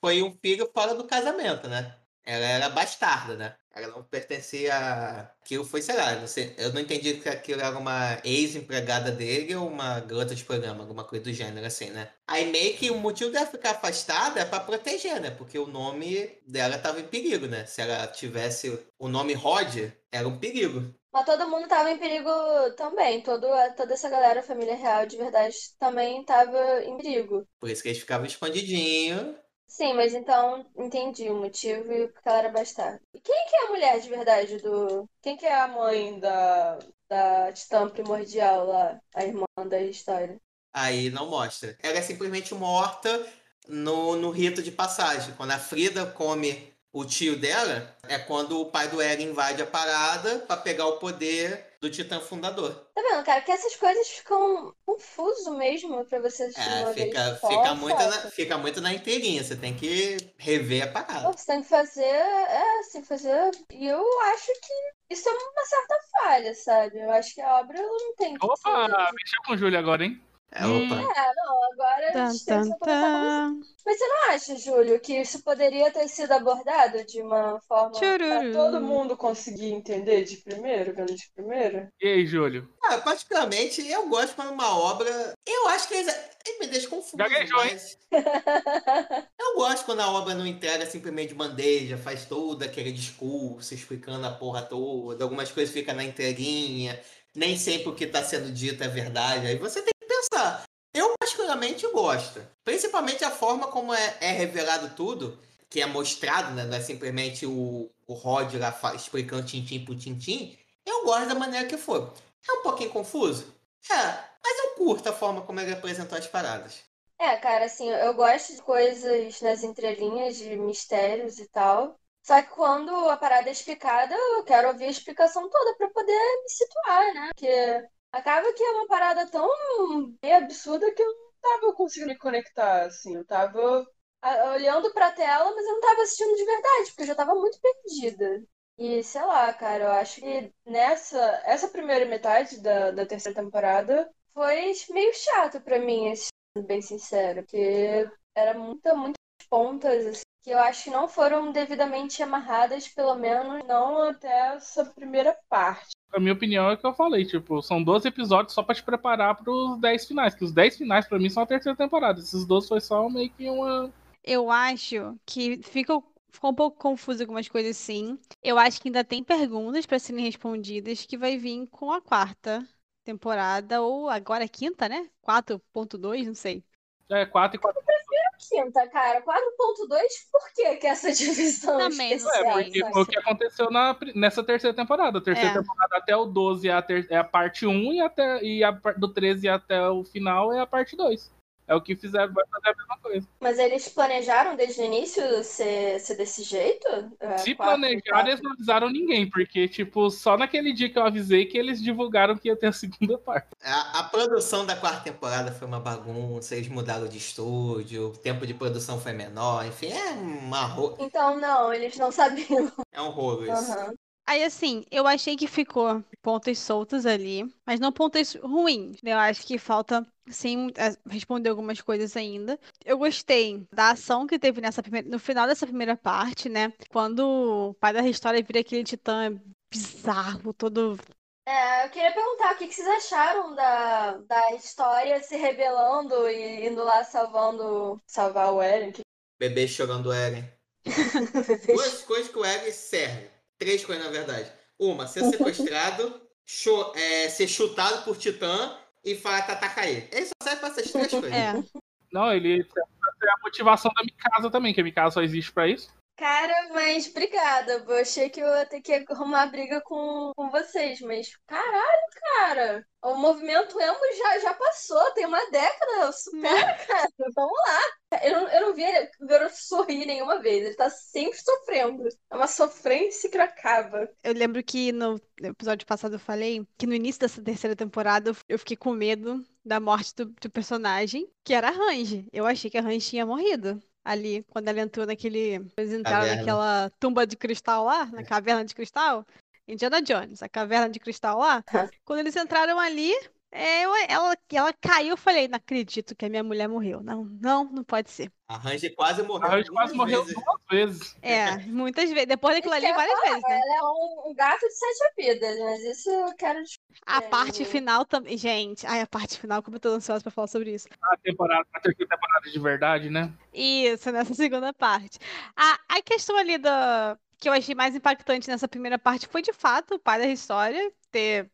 foi um filho fora do casamento, né? Ela era bastarda, né? Ela não pertencia a... Aquilo foi, sei lá, não sei, eu não entendi que aquilo era uma ex-empregada dele ou uma garota de programa, alguma coisa do gênero, assim, né? Aí meio que o motivo dela ficar afastada é pra proteger, né? Porque o nome dela tava em perigo, né? Se ela tivesse o nome Rod, era um perigo. Mas todo mundo tava em perigo também. Todo, toda essa galera, família real de verdade, também tava em perigo. Por isso que eles ficavam escondidinhos. Sim, mas então entendi o motivo e porque ela era bastarda. E quem que é a mulher de verdade do. Quem que é a mãe da, da Titã primordial lá? A irmã da história? Aí não mostra. Ela é simplesmente morta no, no rito de passagem. Quando a Frida come o tio dela, é quando o pai do Eren invade a parada para pegar o poder do Titã Fundador. Tá vendo, cara? Que essas coisas ficam confuso mesmo pra você assistir é, uma fica, vez. Fica muito, na, fica muito na inteirinha. Você tem que rever a parada. Você tem que fazer. É, você tem que fazer. E eu acho que isso é uma certa falha, sabe? Eu acho que a obra não tem que. Opa, ser... mexeu com o Júlio agora, hein? É, opa. É, não, agora a gente tem que começar Mas você não acha, Júlio, que isso poderia ter sido abordado de uma forma pra todo mundo conseguir entender de primeiro, vendo de primeiro? E aí, Júlio? Ah, particularmente, eu gosto quando uma obra. Eu acho que eles. Ele me deixa confuso. Gaguejou, mas... eu gosto quando a obra não entrega simplesmente de bandeja, faz todo aquele discurso explicando a porra toda, algumas coisas ficam na inteirinha, nem sempre o que está sendo dito é verdade. Aí você tem pensar. Eu particularmente gosto. Principalmente a forma como é, é revelado tudo, que é mostrado, né? Não é simplesmente o, o Rod lá explicando tintim por tintim. Eu gosto da maneira que foi. É um pouquinho confuso? É, mas eu curto a forma como ele apresentou as paradas. É, cara, assim, eu gosto de coisas nas entrelinhas, de mistérios e tal. Só que quando a parada é explicada, eu quero ouvir a explicação toda pra poder me situar, né? Porque acaba que é uma parada tão absurda que eu não tava conseguindo me conectar, assim. Eu tava olhando pra tela, mas eu não tava assistindo de verdade, porque eu já tava muito perdida. E sei lá, cara, eu acho que nessa essa primeira metade da, da terceira temporada foi meio chato pra mim, assim, sendo bem sincero, porque era muita, muitas pontas assim, que eu acho que não foram devidamente amarradas, pelo menos não até essa primeira parte. A minha opinião é o que eu falei, tipo, são 12 episódios só pra te preparar pros 10 finais, que os 10 finais pra mim são a terceira temporada. Esses 12 foi só meio que uma. Eu acho que fica, ficou um pouco confuso algumas coisas sim. Eu acho que ainda tem perguntas para serem respondidas que vai vir com a quarta temporada, ou agora a quinta, né? 4.2, não sei. É, 4 e 4. Quinta, cara, 4.2, por que que essa divisão Também, não É, especial? porque sabe? foi o que aconteceu na, nessa terceira temporada. A terceira É. temporada até o 12 é a, ter- é a parte 1 e, até, e a do 13 até o final é a parte 2. É o que fizeram, vai fazer a mesma coisa. Mas eles planejaram desde o início ser, ser desse jeito? É, Se quatro, planejaram, quatro. eles não avisaram ninguém, porque, tipo, só naquele dia que eu avisei que eles divulgaram que ia ter a segunda parte. A, a produção da quarta temporada foi uma bagunça, eles mudaram de estúdio, o tempo de produção foi menor, enfim, é uma ro... Então, não, eles não sabiam. é um rolo isso. Aham. Aí, assim, eu achei que ficou pontos soltos ali, mas não pontos ruins. né? Eu acho que falta, sim, é, responder algumas coisas ainda. Eu gostei da ação que teve nessa primeira, no final dessa primeira parte, né? Quando o pai da história vira aquele titã bizarro, todo. É, eu queria perguntar o que que vocês acharam da, da história se rebelando e indo lá salvando. salvar o Eren. Bebê chorando o Eren. Duas coisas que o Eren serve. Três coisas, na verdade. Uma, ser sequestrado, é, ser chutado por Titã e falar Tatakae. Ele só serve pra essas três coisas. É. Não, ele é a motivação da Mikasa também, que a Mikasa só existe pra isso. Cara, mas obrigada. Eu achei que eu ia ter que arrumar briga com, com vocês, mas caralho, cara. O movimento emo já, já passou, tem uma década. Supera, cara. Vamos lá. Eu não, eu não vi ele, o garoto sorrir nenhuma vez. Ele tá sempre sofrendo. É uma sofrência que não acaba. Eu lembro que no episódio passado eu falei que no início dessa terceira temporada eu- eu fiquei com medo da morte do, do personagem, que era a Range. Eu achei que a Range tinha morrido. Ali, quando ela entrou naquele. Eles entraram Caverna. naquela tumba de cristal lá, na caverna de cristal. Indiana Jones, a caverna de cristal lá. Quando eles entraram ali, é, eu- ela, ela caiu. Eu falei, não acredito que a minha mulher morreu. Não, não, não pode ser. A Range quase morreu. A Range quase morreu vezes. duas vezes. É, muitas vezes. Depois daquilo ali, várias vezes, né? Ela é um, um gato de sete vidas, mas isso eu quero. A É, parte eu- final também. Gente, ai, a parte final, como eu tô ansiosa pra falar sobre isso. A temporada, a terceira temporada de verdade, né? Isso, nessa segunda parte. A, a questão ali da. Que eu achei mais impactante nessa primeira parte foi de fato o pai da história ter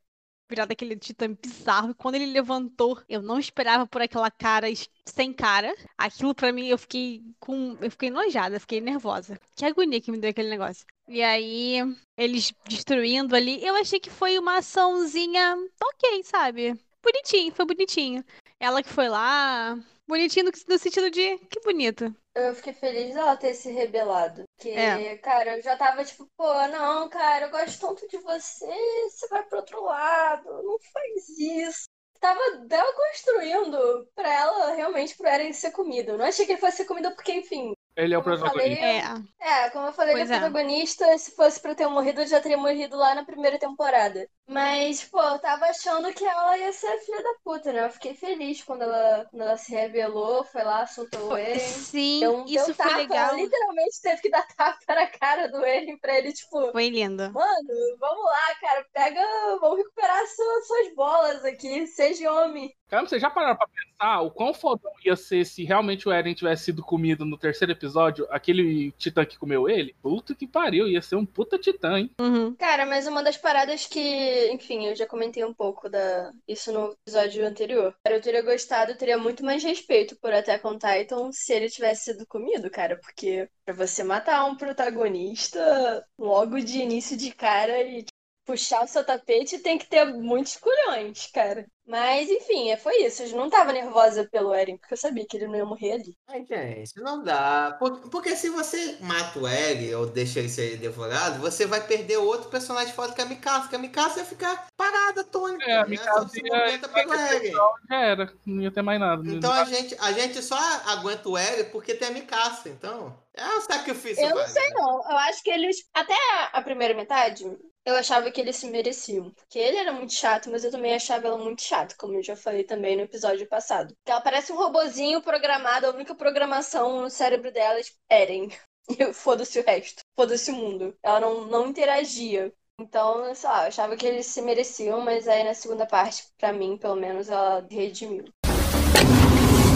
virado aquele titã bizarro. E quando ele levantou, eu não esperava por aquela cara sem cara. Aquilo pra mim, eu fiquei com. Eu fiquei enojada, fiquei nervosa. Que agonia que me deu aquele negócio. E aí, eles destruindo ali, eu achei que foi uma açãozinha ok, sabe? Bonitinho, foi bonitinho. Ela que foi lá. Bonitinho no sentido de que bonito. Eu fiquei feliz dela ter se rebelado. Porque, É. cara, eu já tava tipo, pô, não, cara, eu gosto tanto de você, você vai pro outro lado, não faz isso. Tava dela construindo pra ela realmente pro Eren ser comido. Eu não achei que ele fosse ser comido porque, enfim. Ele é o Como eu protagonista. falei, É, É, como eu falei, ele Pois é é. protagonista. Se fosse pra ter morrido, ele já teria morrido lá na primeira temporada. Mas, pô, eu tava achando que ela ia ser a filha da puta, né? Eu fiquei feliz quando ela, quando ela se revelou, foi lá, soltou o Eren. sim, Deu, um- deu isso foi tapa, legal. Ela literalmente teve que dar tapa na cara do Eren pra ele, tipo, Foi lindo. mano, vamos lá, cara, pega, vamos recuperar suas, suas bolas aqui, seja homem. Cara, vocês já pararam pra pensar o quão fodão ia ser se realmente o Eren tivesse sido comido no terceiro episódio? Aquele titã que comeu ele? Puta que pariu, ia ser um puta titã, hein? Uhum. Cara, mas uma das paradas que, enfim, eu já comentei um pouco da isso no episódio anterior. Cara, eu teria gostado, eu teria muito mais respeito por Attack on Titan se ele tivesse sido comido, cara, porque pra você matar um protagonista logo de início de cara e puxar o seu tapete tem que ter muitos culhões, cara. Mas, enfim, é, foi isso. Eu não tava nervosa pelo Eren, porque eu sabia que ele não ia morrer ali. Ai, gente, não dá. Por- Porque se você mata o Eren ou deixa ele ser devorado, você vai perder outro personagem foda que é a Mikasa. Que a Mikasa ia ficar parada, tônica. É, a né? Mikasa se ia- movimenta pelo Eren. Já era, não ia ter mais nada. Então a gente, a gente só aguenta o Eren porque tem a Mikasa. Então, é um sacrifício. Eu não sei, não. Eu acho que eles. Até a primeira metade, eu achava que eles se mereciam. Porque ele era muito chato, mas eu também achava ela muito chata, como eu já falei também no episódio passado. Que ela parece um robozinho programado, a única programação no cérebro dela é tipo, Eren. E foda-se o resto. Foda-se o mundo. Ela não, não interagia. Então, sei lá, eu achava que eles se mereciam, mas aí na segunda parte, pra mim, pelo menos, ela redimiu.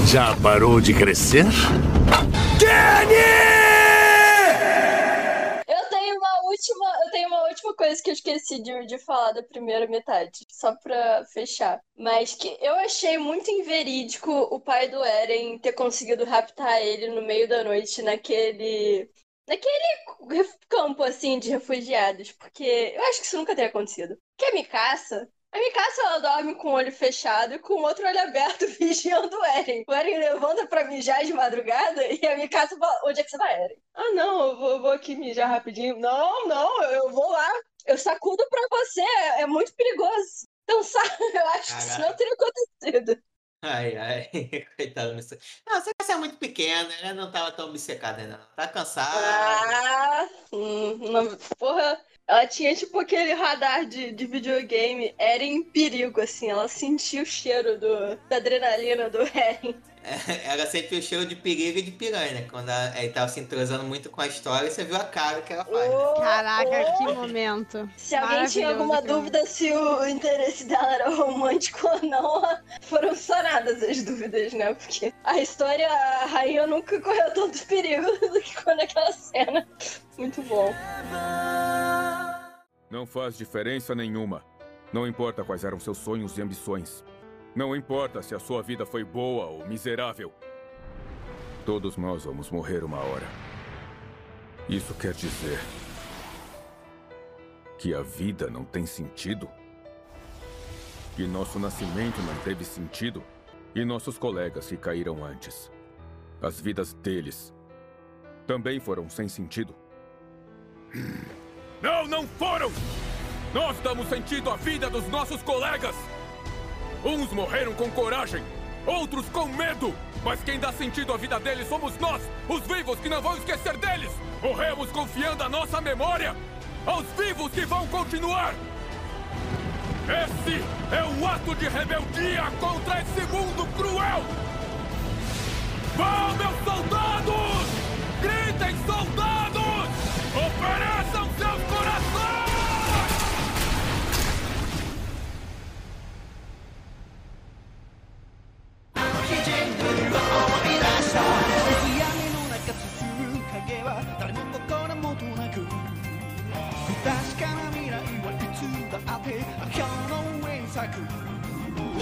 Já parou de crescer? Uma última, eu tenho uma última coisa que eu esqueci de, de falar da primeira metade, só pra fechar. Mas que eu achei muito inverídico o pai do Eren ter conseguido raptar ele no meio da noite naquele naquele campo assim de refugiados, porque eu acho que isso nunca teria acontecido. Porque a Mikasa, A Mikasa, ela dorme com o olho fechado e com o outro olho aberto, vigiando o Eren. O Eren levanta pra mijar de madrugada e a Mikasa fala, onde é que você vai, Eren? Ah, não, eu vou, vou aqui mijar rapidinho. Não, não, eu vou lá. Eu sacudo pra você, é, é muito perigoso. Então, sabe, eu acho que isso não teria acontecido. Ai, ai, coitado. Não, você é muito pequena, né? Não tava tão obcecada ainda. não. Tá cansada. Ah, hum, porra, ela tinha tipo aquele radar de, de videogame, era em perigo, assim, ela sentia o cheiro do, da adrenalina do Eren. Ela sempre o cheiro de perigo e de piranha, né? Quando ela, ele tava se entrosando muito com a história, você viu a cara que ela faz. né? Caraca, que momento. Se alguém tinha alguma aquilo. dúvida se o interesse dela era romântico ou não, foram sanadas as dúvidas, né? Porque a história, a rainha nunca correu tanto perigo do que quando aquela cena. Muito bom. Não faz diferença nenhuma. Não importa quais eram seus sonhos e ambições. Não importa se a sua vida foi boa ou miserável. Todos nós vamos morrer uma hora. Isso quer dizer que a vida não tem sentido? Que nosso nascimento não teve sentido? E nossos colegas que caíram antes? As vidas deles também foram sem sentido? Não, não foram! Nós damos sentido à vida dos nossos colegas! Uns morreram com coragem, outros com medo! Mas quem dá sentido à vida deles somos nós, os vivos que não vão esquecer deles! Morremos confiando a nossa memória aos vivos que vão continuar! Esse é um ato de rebeldia contra esse mundo cruel! Vão, meus soldados! Gritem, soldados! Ofereçam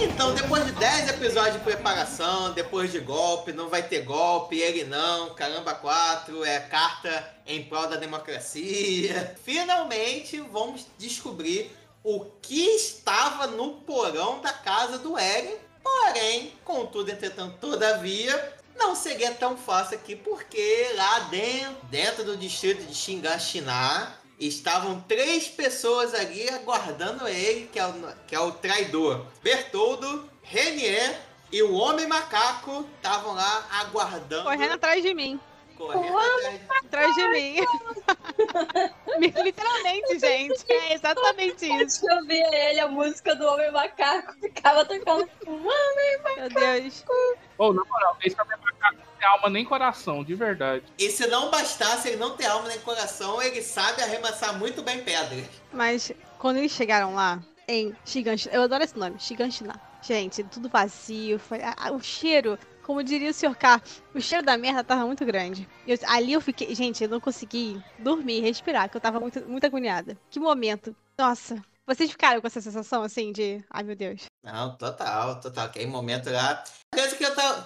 Então, depois de 10 episódios de preparação, depois de golpe, não vai ter golpe, ele não, caramba 4, é carta em prol da democracia. Finalmente vamos descobrir o que estava no porão da casa do Eren. Porém, contudo, entretanto, todavia, não seria tão fácil aqui, porque lá dentro, dentro do distrito de Xingaxiná, estavam três pessoas ali aguardando ele, que é o, que é o traidor. Bertoldo, Renier e o Homem Macaco estavam lá aguardando. Correndo atrás de mim. Correndo atrás. Atrás de mim. Literalmente, gente. É exatamente isso. Eu via ele, a música do Homem Macaco, ficava tocando Homem Meu Deus. Ô, na moral, esse homem macaco não tem alma nem coração, de verdade. E se não bastasse ele não ter alma nem coração, ele sabe arremessar muito bem pedras. Mas quando eles chegaram lá, em Shiganshina, eu adoro esse nome, Shiganshina. Gente, tudo vazio, foi, a- a- o cheiro, como diria o Sr. K, o cheiro da merda tava muito grande. Eu- ali eu fiquei, gente, eu não consegui dormir, respirar, porque eu tava muito, muito agoniada. Que momento. Nossa, vocês ficaram com essa sensação assim de, ai meu Deus. Não, total, total. Aquele momento lá. Parece que eu tava,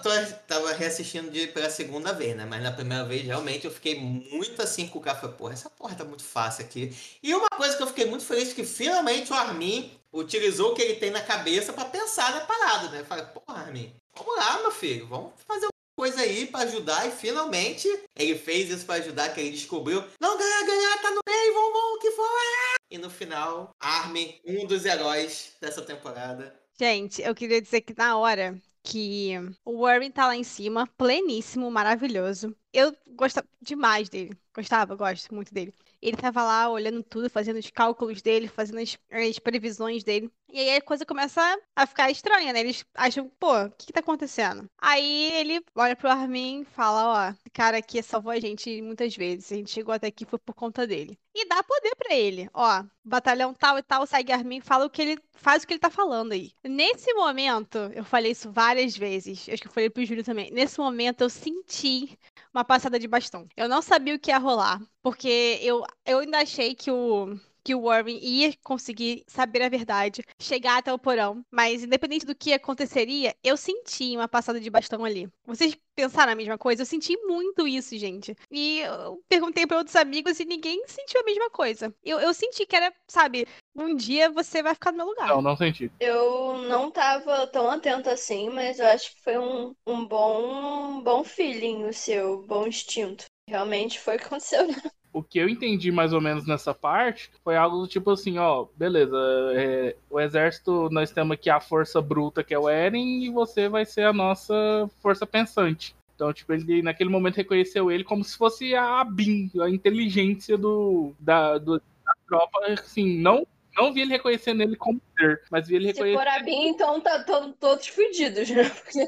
tava reassistindo de, pela segunda vez, né? Mas na primeira vez, realmente, eu fiquei muito assim com o cara. Falei, porra, essa porra tá muito fácil aqui. E uma coisa que eu fiquei muito feliz que finalmente o Armin utilizou o que ele tem na cabeça pra pensar na parada, né? Falei, porra, Armin, vamos lá, meu filho, vamos fazer alguma coisa aí pra ajudar. E finalmente ele fez isso pra ajudar, que ele descobriu. Não, ganhar, ganhar, tá no meio, vamos, vamos, que ah! E no final, Armin, um dos heróis dessa temporada. Gente, eu queria dizer que na hora que o Warren tá lá em cima, pleníssimo, maravilhoso. Eu gostava demais dele. Gostava, gosto muito dele. Ele tava lá olhando tudo, fazendo os cálculos dele, fazendo as, as previsões dele. E aí a coisa começa a ficar estranha, né? Eles acham, pô, o que que tá acontecendo? Aí ele olha pro Armin e fala, ó, esse cara aqui salvou a gente muitas vezes. A gente chegou até aqui foi por conta dele. E dá poder pra ele. Ó, batalhão tal e tal, segue Armin, fala o que ele faz o que ele tá falando aí. Nesse momento, eu falei isso várias vezes. Acho que eu falei pro Júlio também. Nesse momento eu senti uma passada de bastão. Eu não sabia o que ia rolar, porque eu, eu ainda achei que o que o Warren ia conseguir saber a verdade, chegar até o porão, mas independente do que aconteceria, eu senti uma passada de bastão ali. Vocês pensaram a mesma coisa? Eu senti muito isso, gente. E eu perguntei para outros amigos e ninguém sentiu a mesma coisa. Eu, eu senti que era, sabe, Um dia você vai ficar no meu lugar. Não, não senti. Eu não tava tão atento assim, mas eu acho que foi um, um bom, bom feeling o seu, bom instinto. Realmente foi o que aconteceu, né? O que eu entendi mais ou menos nessa parte foi algo do tipo assim, ó, beleza, é, o exército, nós temos aqui a força bruta que é o Eren e você vai ser a nossa força pensante. Então, tipo, ele naquele momento reconheceu ele como se fosse a BIM, a inteligência do, da, do, da tropa, assim, não não vi ele reconhecendo ele como ser, mas vi ele Se for reconhecendo. a Bin, então tá tão todos fudidos, né? Porque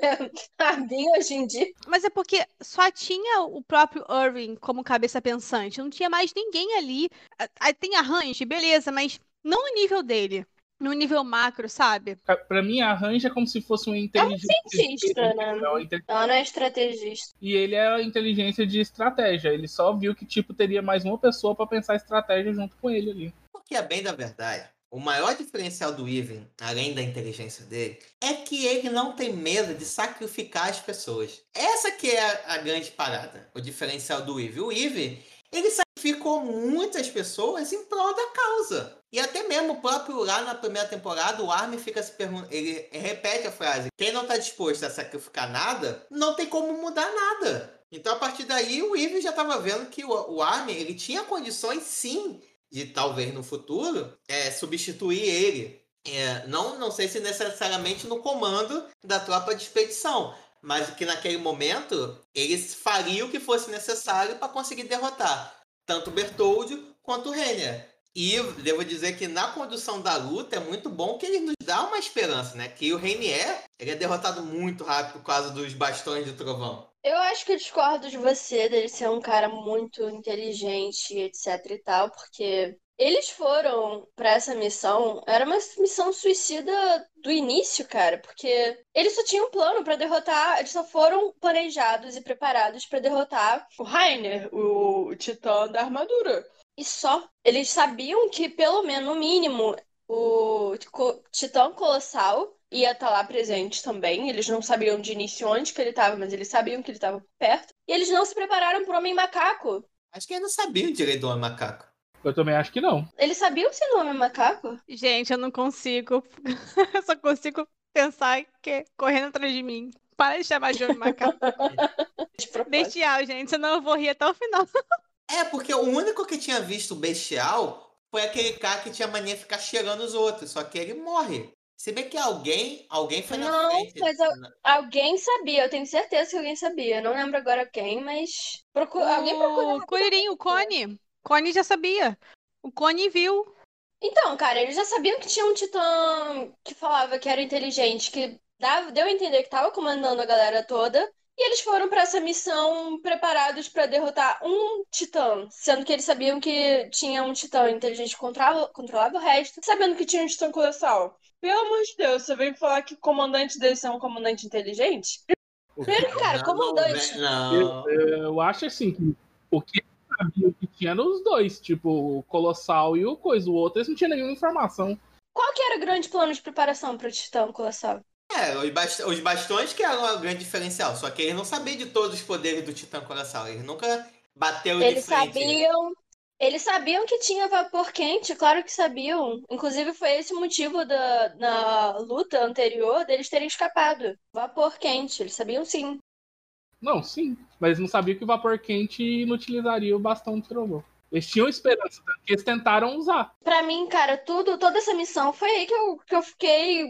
a Bin hoje em dia. Mas é porque só tinha o próprio Irving como cabeça pensante. Não tinha mais ninguém ali. Aí tem a Range, beleza, mas não no nível dele. No nível macro, sabe? Pra mim, a é como se fosse uma É um inteligência. cientista, né? Inte- Ela não é estrategista. E ele é a inteligência de estratégia. Ele só viu que, tipo, teria mais uma pessoa pra pensar estratégia junto com ele ali. Porque é bem da verdade. O maior diferencial do Even, além da inteligência dele, é que ele não tem medo de sacrificar as pessoas. Essa que é a, grande parada, o diferencial do Eve. O Eve, ele sacrificou muitas pessoas em prol da causa. E até mesmo o próprio lá na primeira temporada, o Armin fica se perguntando, ele repete a frase: quem não está disposto a sacrificar nada, não tem como mudar nada. Então a partir daí o Eve já estava vendo que o, o Armin ele tinha condições sim de talvez no futuro é, substituir ele. É, não, não sei se necessariamente no comando da tropa de expedição, mas que naquele momento eles fariam o que fosse necessário para conseguir derrotar tanto o Bertoldi quanto Renner. E devo dizer que na condução da luta é muito bom que ele nos dá uma esperança, né? Que o Reinier ele é derrotado muito rápido por causa dos bastões de trovão. Eu acho que eu discordo de você, dele ser um cara muito inteligente, etc e tal, porque eles foram pra essa missão, era uma missão suicida do início, cara, porque eles só tinham um plano pra derrotar, eles só foram planejados e preparados pra derrotar o Rainer, o titã da armadura. E só. Eles sabiam que, pelo menos, no mínimo, o titã colossal ia estar lá presente também. Eles não sabiam de início onde que ele estava, mas eles sabiam que ele estava perto. E eles não se prepararam para o Homem Macaco. Acho que eles não sabiam direito do Homem Macaco. Eu também acho que não. Eles sabiam ser do Homem Macaco? Gente, eu não consigo. Eu só consigo pensar que é correndo atrás de mim. Para de chamar de homem macaco. De. Bestial, gente, senão eu vou rir até o final. É, porque o único que tinha visto o bestial foi aquele cara que tinha mania de ficar cheirando os outros, só que ele morre. Se bem que alguém, alguém foi na Não, frente. mas eu- Alguém sabia, eu tenho certeza que alguém sabia. Eu não lembro agora quem, mas. Procu... Alguém procura. O Curirim, o Cone. Cone já sabia. O Cone viu. Então, cara, eles já sabiam que tinha um titã que falava que era inteligente, que dava, deu a entender que tava comandando a galera toda. E eles foram pra essa missão preparados pra derrotar um titã, sendo que eles sabiam que tinha um titã inteligente que controlava, controlava o resto, sabendo que tinha um titã colossal. Pelo amor de Deus, você vem falar que o comandante deles é um comandante inteligente? Primeiro que, cara, Não, comandante. Não. Eu, eu acho assim que o que sabiam que tinha nos dois, tipo, o Colossal e o Coisa. O outro eles não tinham nenhuma informação. Qual que era o grande plano de preparação pro titã colossal? É, os, bast- os bastões que eram o grande diferencial. Só que eles não sabiam de todos os poderes do Titã Colossal. Eles nunca bateu de Eles frente. sabiam. Eles sabiam que tinha vapor quente, claro que sabiam. Inclusive, foi esse o motivo da, na luta anterior deles terem escapado. Vapor quente, eles sabiam sim. Não, sim. Mas não sabiam que o vapor quente inutilizaria o bastão de trovão. Eles tinham esperança, tanto que eles tentaram usar. Pra mim, cara, tudo, toda essa missão foi aí que eu, que eu fiquei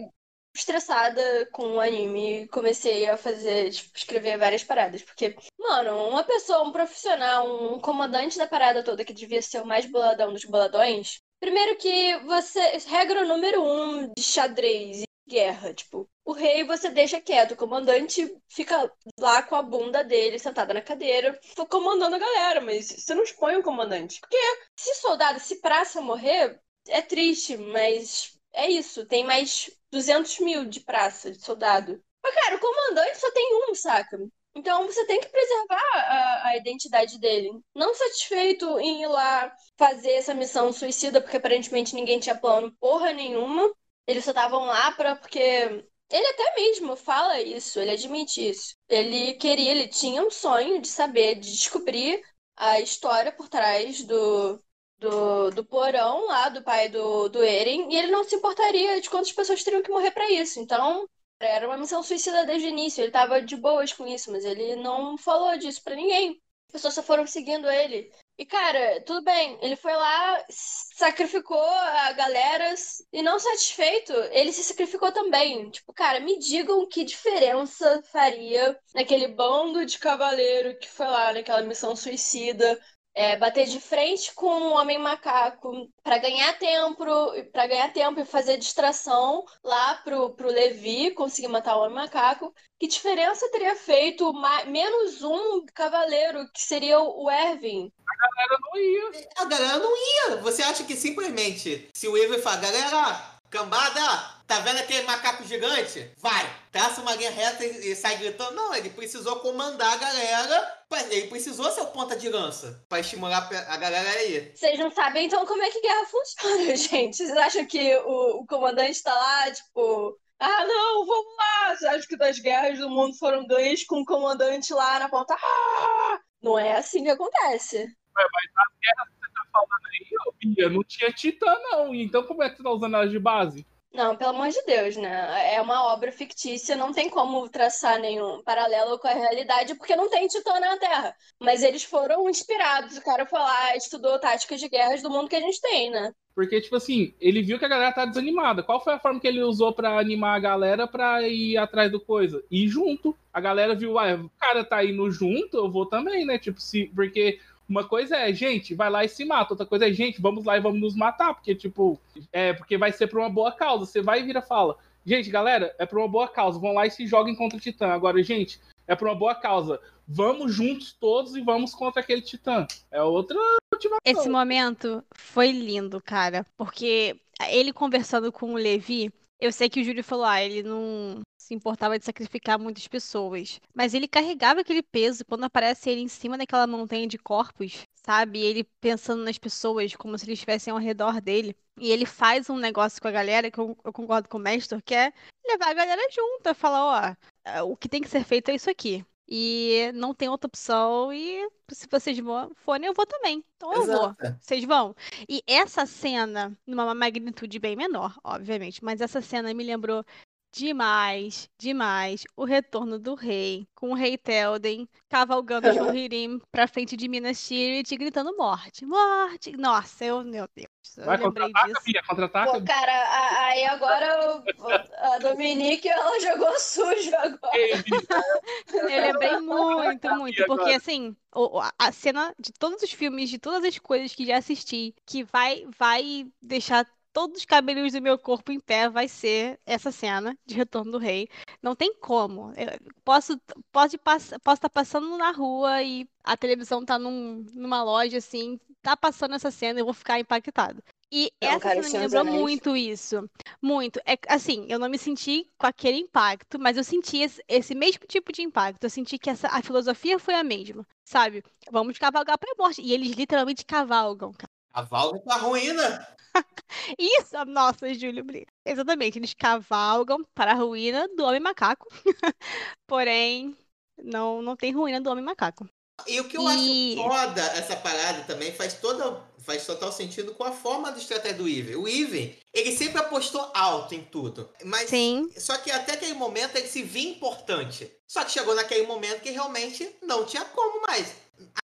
estressada com o anime comecei a fazer, tipo, escrever várias paradas. Porque, mano, uma pessoa, um profissional, um comandante da parada toda que devia ser o mais boladão dos boladões. Primeiro que você. Regra número um de xadrez guerra, tipo, o rei você deixa quieto, o comandante fica lá com a bunda dele sentada na cadeira, comandando a galera, mas você não expõe o comandante. Porque se soldado, se praça morrer, é triste, mas é isso. Tem mais 200 mil de praça, de soldado. Mas, cara, o comandante só tem um, saca? Então você tem que preservar a, a identidade dele. Não satisfeito em ir lá fazer essa missão suicida, porque aparentemente ninguém tinha plano porra nenhuma. Eles só estavam lá pra, porque ele até mesmo fala isso, ele admite isso. Ele queria, ele tinha um sonho de saber, de descobrir a história por trás do, do, do porão lá, do pai do, do Eren, e ele não se importaria de quantas pessoas teriam que morrer para isso. Então, era uma missão suicida desde o início. Ele tava de boas com isso, mas ele não falou disso para ninguém. As pessoas só foram seguindo ele. E, cara, tudo bem, ele foi lá, sacrificou a galera e não satisfeito, ele se sacrificou também. Tipo, cara, me digam que diferença faria naquele bando de cavaleiro que foi lá naquela missão suicida, é, bater de frente com o homem macaco para ganhar tempo, para ganhar tempo e fazer distração lá pro, pro Levi conseguir matar o homem macaco. Que diferença teria feito menos um cavaleiro, que seria o Erwin? A galera não ia. A galera não ia. Você acha que simplesmente, se o Erwin falar, galera, Cambada, tá vendo aquele macaco gigante? Vai, traça uma linha reta e, e sai gritando. Não, ele precisou comandar a galera. Ele precisou ser o ponta de lança pra estimular a galera aí. Vocês não sabem então como é que guerra funciona, gente. Vocês acham que o, o comandante tá lá, tipo, ah, não, vamos lá! Você acha que das guerras do mundo foram ganhas com o comandante lá na ponta? Ah! Não é assim que acontece. mas as guerras falando aí, Bia, não tinha Titã, não. Então como é que tu tá usando elas de base? Não, pelo amor de Deus, né? É uma obra fictícia, não tem como traçar nenhum paralelo com a realidade, porque não tem Titã na Terra. Mas eles foram inspirados. O cara foi lá, estudou táticas de guerras do mundo que a gente tem, né? Porque, tipo assim, ele viu que a galera tá desanimada. Qual foi a forma que ele usou para animar a galera pra ir atrás do coisa? Ir junto. A galera viu, ah, o cara tá indo junto, eu vou também, né? Tipo, se. Porque uma coisa é, gente, vai lá e se mata. Outra coisa é, gente, vamos lá e vamos nos matar. Porque, tipo, é porque vai ser por uma boa causa. Você vai e vira fala. Gente, galera, é por uma boa causa. Vão lá e se joguem contra o Titã. Agora, gente, é por uma boa causa. Vamos juntos todos e vamos contra aquele Titã. É outra motivação. Esse momento foi lindo, cara. Porque ele conversando com o Levi, eu sei que o Júlio falou, ah, ele não se importava de sacrificar muitas pessoas. Mas ele carregava aquele peso quando aparece ele em cima daquela montanha de corpos, sabe? Ele pensando nas pessoas como se eles estivessem ao redor dele. E ele faz um negócio com a galera, que eu, eu concordo com o mestre, que é levar a galera junto, falar, ó, o que tem que ser feito é isso aqui. E não tem outra opção. E se vocês forem, eu vou também. Então eu Exato. vou. Vocês vão. E essa cena, numa magnitude bem menor, obviamente, mas essa cena me lembrou demais, demais o retorno do rei, com o rei Telden cavalgando o Rohirrim pra frente de Minas Tirith gritando morte, morte. Nossa, eu, meu Deus, eu Vai, lembrei disso. Filha, contra-ataca. Pô, cara, aí agora a Dominique, ela jogou sujo agora. eu lembrei muito, muito, porque assim, a cena de todos os filmes, de todas as coisas que já assisti, que vai, vai deixar todos os cabelos do meu corpo em pé vai ser essa cena de Retorno do Rei. Não tem como. Eu posso posso posso estar passando na rua e a televisão tá num, numa loja assim, tá passando essa cena, eu vou ficar impactado. E não, essa cara, cena me lembrou muito isso. Muito. É, assim, eu não me senti com aquele impacto, mas eu senti esse, esse mesmo tipo de impacto. Eu senti que essa, a filosofia foi a mesma, sabe? Vamos cavalgar pra morte. E eles literalmente cavalgam, cara. Cavalga pra ruína. Isso, nossa, Júlio Brito. Exatamente, eles cavalgam para a ruína do homem macaco. Porém, não, não tem ruína do homem macaco. E o que eu e... acho foda essa parada também faz toda faz total sentido com a forma de estratégia do Iven. O Iven, ele sempre apostou alto em tudo. Mas Sim. só que até aquele momento ele se via importante. Só que chegou naquele momento que realmente não tinha como mais.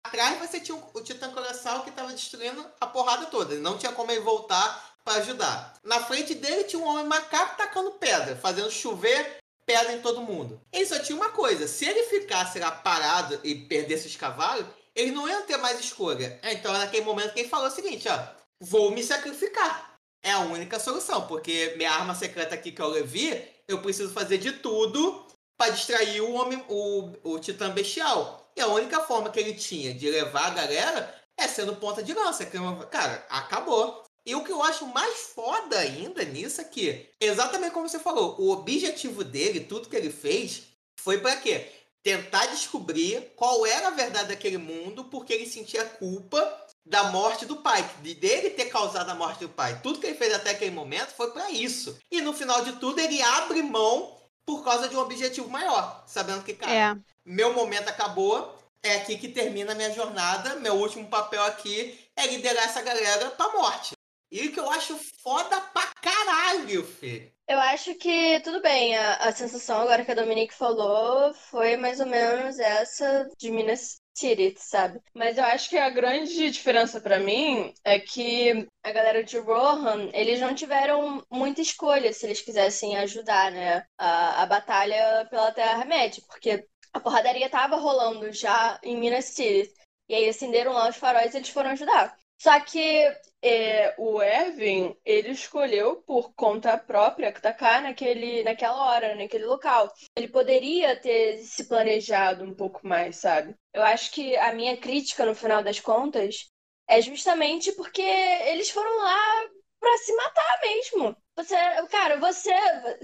Atrás você tinha o Titã Colossal que estava destruindo a porrada toda. Não tinha como ele voltar para ajudar. Na frente dele tinha um homem macaco tacando pedra, fazendo chover pedra em todo mundo. Ele só tinha uma coisa: se ele ficasse lá parado e perdesse os cavalos, ele não ia ter mais escolha. Então, naquele momento que ele falou o seguinte: ó, vou me sacrificar. É a única solução, porque minha arma secreta aqui que eu Levi, eu preciso fazer de tudo para distrair o homem, o, o Titã Bestial. E a única forma que ele tinha de levar a galera é sendo ponta de lança. Cara, acabou. E o que eu acho mais foda ainda nisso é que, exatamente como você falou, o objetivo dele, tudo que ele fez, foi para quê? Tentar descobrir qual era a verdade daquele mundo, porque ele sentia culpa da morte do pai, de dele ter causado a morte do pai. Tudo que ele fez até aquele momento foi para isso. E no final de tudo, ele abre mão por causa de um objetivo maior, sabendo que, cara, é. meu momento acabou, é aqui que termina a minha jornada. Meu último papel aqui é liderar essa galera pra morte. E o que eu acho foda pra caralho, Fê. Eu acho que tudo bem, a, a sensação agora que a Dominique falou foi mais ou menos essa de Minas Tirith, sabe? Mas eu acho que a grande diferença pra mim é que a galera de Rohan, eles não tiveram muita escolha se eles quisessem ajudar, né? A, a batalha pela Terra-média, porque a porradaria tava rolando já em Minas Tirith. E aí acenderam lá os faróis e eles foram ajudar. Só que é, o Erwin, ele escolheu por conta própria atacar naquele, naquela hora, naquele local. Ele poderia ter se planejado um pouco mais, sabe? Eu acho que a minha crítica, no final das contas, é justamente porque eles foram lá pra se matar mesmo. Você, cara, você.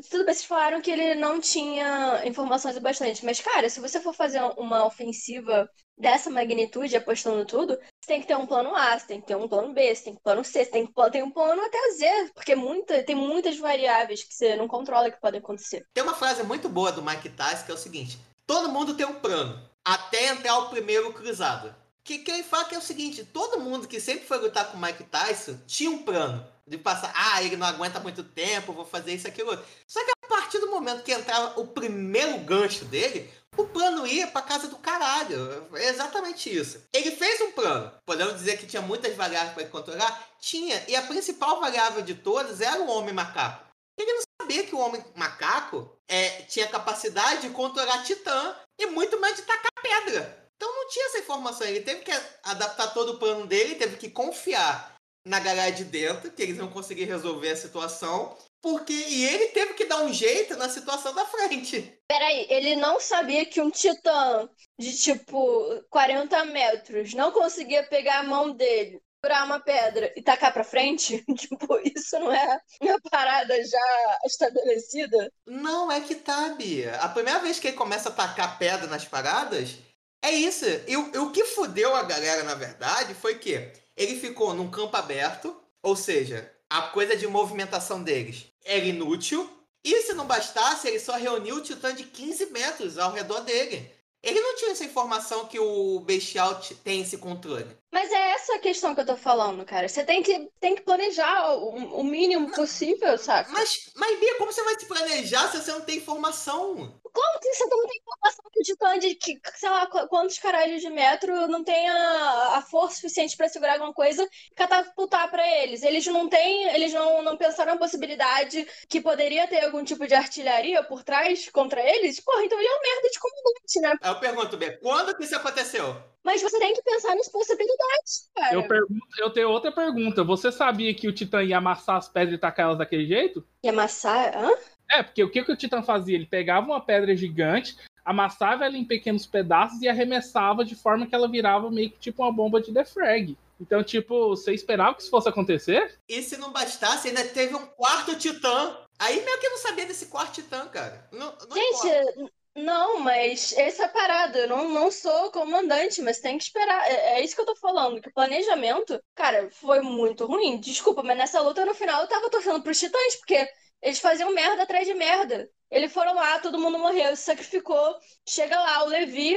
Tudo bem, vocês falaram que ele não tinha informações o bastante, mas, cara, se você for fazer uma ofensiva dessa magnitude, apostando tudo, você tem que ter um plano A, você tem que ter um plano B, você tem que ter um plano C, você tem que ter um plano até Z, porque muita, tem muitas variáveis que você não controla que podem acontecer. Tem uma frase muito boa do Mike Tyson que é o seguinte: todo mundo tem um plano, até entrar o primeiro cruzado. Que, que ele fala que é o seguinte: todo mundo que sempre foi lutar com o Mike Tyson tinha um plano de passar, ah, ele não aguenta muito tempo, vou fazer isso, aquilo. Só que a partir do momento que entrava o primeiro gancho dele, o plano ia pra casa do caralho. É exatamente isso. Ele fez um plano. Podemos dizer que tinha muitas variáveis para controlar? Tinha. E a principal variável de todas era o homem macaco. Ele não sabia que o homem macaco é, tinha capacidade de controlar Titã e muito mais de tacar pedra. Então não tinha essa informação. Ele teve que adaptar todo o plano dele, teve que confiar na galera de dentro, que eles iam conseguir resolver a situação. Porque e ele teve que dar um jeito na situação da frente. Peraí, ele não sabia que um titã de tipo 40 metros não conseguia pegar a mão dele, furar uma pedra e tacar pra frente? tipo, isso não é uma parada já estabelecida? Não, é que tá, Bia. A primeira vez que ele começa a tacar pedra nas paradas, é isso. E o, o que fudeu a galera, na verdade, foi que ele ficou num campo aberto, ou seja, a coisa de movimentação deles era inútil. E se não bastasse, ele só reuniu o titã de 15 metros ao redor dele. Ele não tinha essa informação que o Bestial tem esse controle. Mas é essa a questão que eu tô falando, cara. Você tem que, tem que planejar o, o mínimo possível, sabe? Mas, mas, Bia, como você vai se planejar se você não tem informação? Como que você não tem informação que de que, sei lá, quantos caralhos de metro não tem a, a força suficiente para segurar alguma coisa e catapultar para eles? Eles não têm, eles não, não pensaram a possibilidade que poderia ter algum tipo de artilharia por trás contra eles? Porra, então ele é um merda de comandante, né? Eu pergunto, Bia, quando que isso aconteceu? Mas você tem que pensar nas possibilidades, cara. Eu, pergunto, eu tenho outra pergunta. Você sabia que o Titã ia amassar as pedras e tacar elas daquele jeito? Ia amassar? Hã? É, porque o que, que o Titã fazia? Ele pegava uma pedra gigante, amassava ela em pequenos pedaços e arremessava de forma que ela virava meio que tipo uma bomba de defrag. Então, tipo, você esperava que isso fosse acontecer? E se não bastasse, ainda teve um quarto titã. Aí meio que eu não sabia desse quarto titã, cara. Não, não Gente, importa. Não, mas essa é a parada. Eu não, não sou comandante, mas tem que esperar. É, é, isso que eu tô falando, que o planejamento, cara, foi muito ruim. Desculpa, mas nessa luta no final eu tava torcendo pros titãs, porque eles faziam merda atrás de merda. Eles foram lá, todo mundo morreu, se sacrificou. Chega lá, o Levi,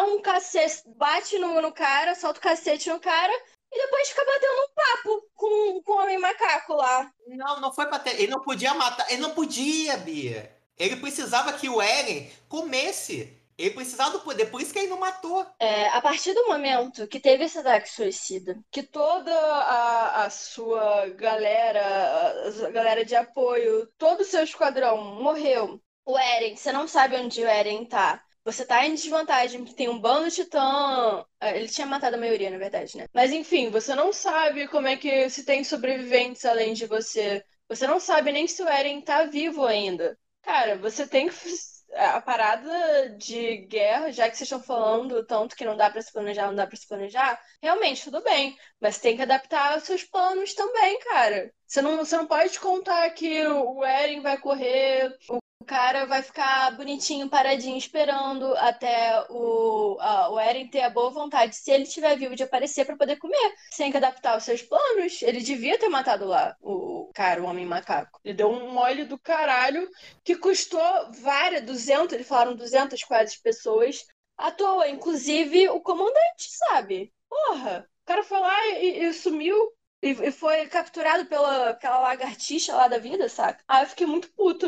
um cacete, bate no, no cara, solta o cacete no cara, e depois fica batendo um papo com, com o homem macaco lá. Não, não foi pra ter. Ele não podia matar. Ele não podia, Bia. Ele precisava que o Eren comesse. Ele precisava do poder, por isso que ele não matou. É, a partir do momento que teve esse ataque suicida, que toda a, a sua galera, a galera de apoio, todo o seu esquadrão morreu. O Eren, você não sabe onde o Eren tá. Você tá em desvantagem, tem um bando titã. É, ele tinha matado a maioria, na verdade, né? Mas enfim, você não sabe como é que se tem sobreviventes além de você. Você não sabe nem se o Eren tá vivo ainda. Cara, você tem que. A parada de guerra, já que vocês estão falando tanto que não dá para se planejar, não dá para se planejar, realmente tudo bem. Mas tem que adaptar os seus planos também, cara. Você não, você não pode contar que o Eren vai correr, o o cara vai ficar bonitinho, paradinho, esperando até o, a, o Eren ter a boa vontade, se ele estiver vivo, de aparecer para poder comer. Sem que adaptar os seus planos. Ele devia ter matado lá o cara, o homem macaco. Ele deu um mole do caralho que custou várias, 200, eles falaram 200 quase pessoas à toa. Inclusive o comandante, sabe? Porra, o cara foi lá e, e sumiu. E, foi capturado pela aquela lagartixa lá da vida, saca? Aí eu fiquei muito puto.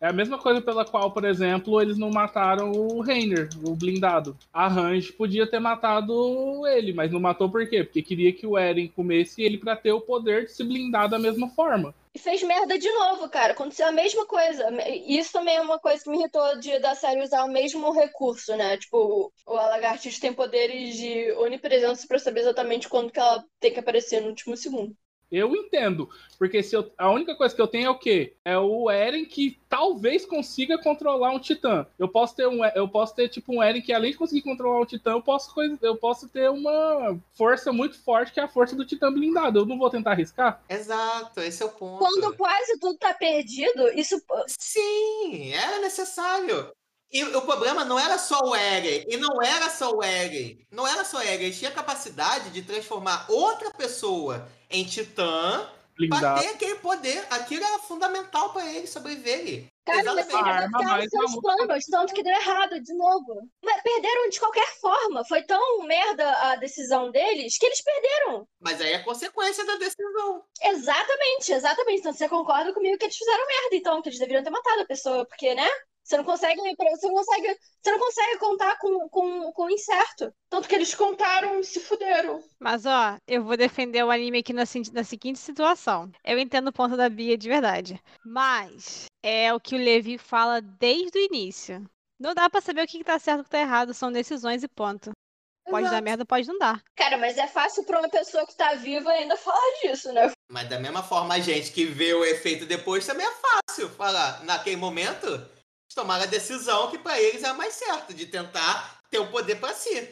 É a mesma coisa pela qual, por exemplo, eles não mataram o Reiner, o blindado. A Range podia ter matado ele, mas não matou por quê? Porque queria que o Eren comesse ele pra ter o poder de se blindar da mesma forma. E fez merda de novo, cara. Aconteceu a mesma coisa. Isso também é uma coisa que me irritou de, da série usar o mesmo recurso, né? Tipo, o lagartixa tem poderes de onipresença pra saber exatamente quando que ela tem que aparecer no último segundo. Eu entendo, porque se eu, a única coisa que eu tenho é o quê? É o Eren que talvez consiga controlar um titã. Eu posso ter um, eu posso ter tipo um Eren que além de conseguir controlar um titã, eu posso eu posso ter uma força muito forte que é a força do titã blindado. Eu não vou tentar arriscar? Exato, esse é o ponto. Quando quase tudo tá perdido, isso Sim, era necessário. E o problema não era só o Eren, e não era só o Eren, não era só o Eren, ele tinha capacidade de transformar outra pessoa em titã pra ter aquele poder. Aquilo era fundamental pra ele sobreviver. Cara, mas Exatamente. eles arma adaptaram seus planos, tanto que deu errado de novo. Mas perderam de qualquer forma. Foi tão merda a decisão deles que eles perderam. Mas aí é consequência da decisão. Exatamente, exatamente. Então você concorda comigo que eles fizeram merda, então, que eles deveriam ter matado a pessoa, porque, né? Você não consegue, você não consegue, você não consegue contar com, com, com o incerto. Tanto que eles contaram e se fuderam. Mas, ó, eu vou defender o anime aqui na, na seguinte situação. Eu entendo o ponto da Bia de verdade. Mas é o que o Levi fala desde o início. Não dá pra saber o que que tá certo e o que tá errado. São decisões e ponto. Pode dar Exato. merda, pode não dar. Cara, mas é fácil pra uma pessoa que tá viva ainda falar disso, né? Mas da mesma forma, a gente que vê o efeito depois também é fácil falar. Naquele momento, tomaram a decisão que pra eles é a mais certa, de tentar ter o poder pra si.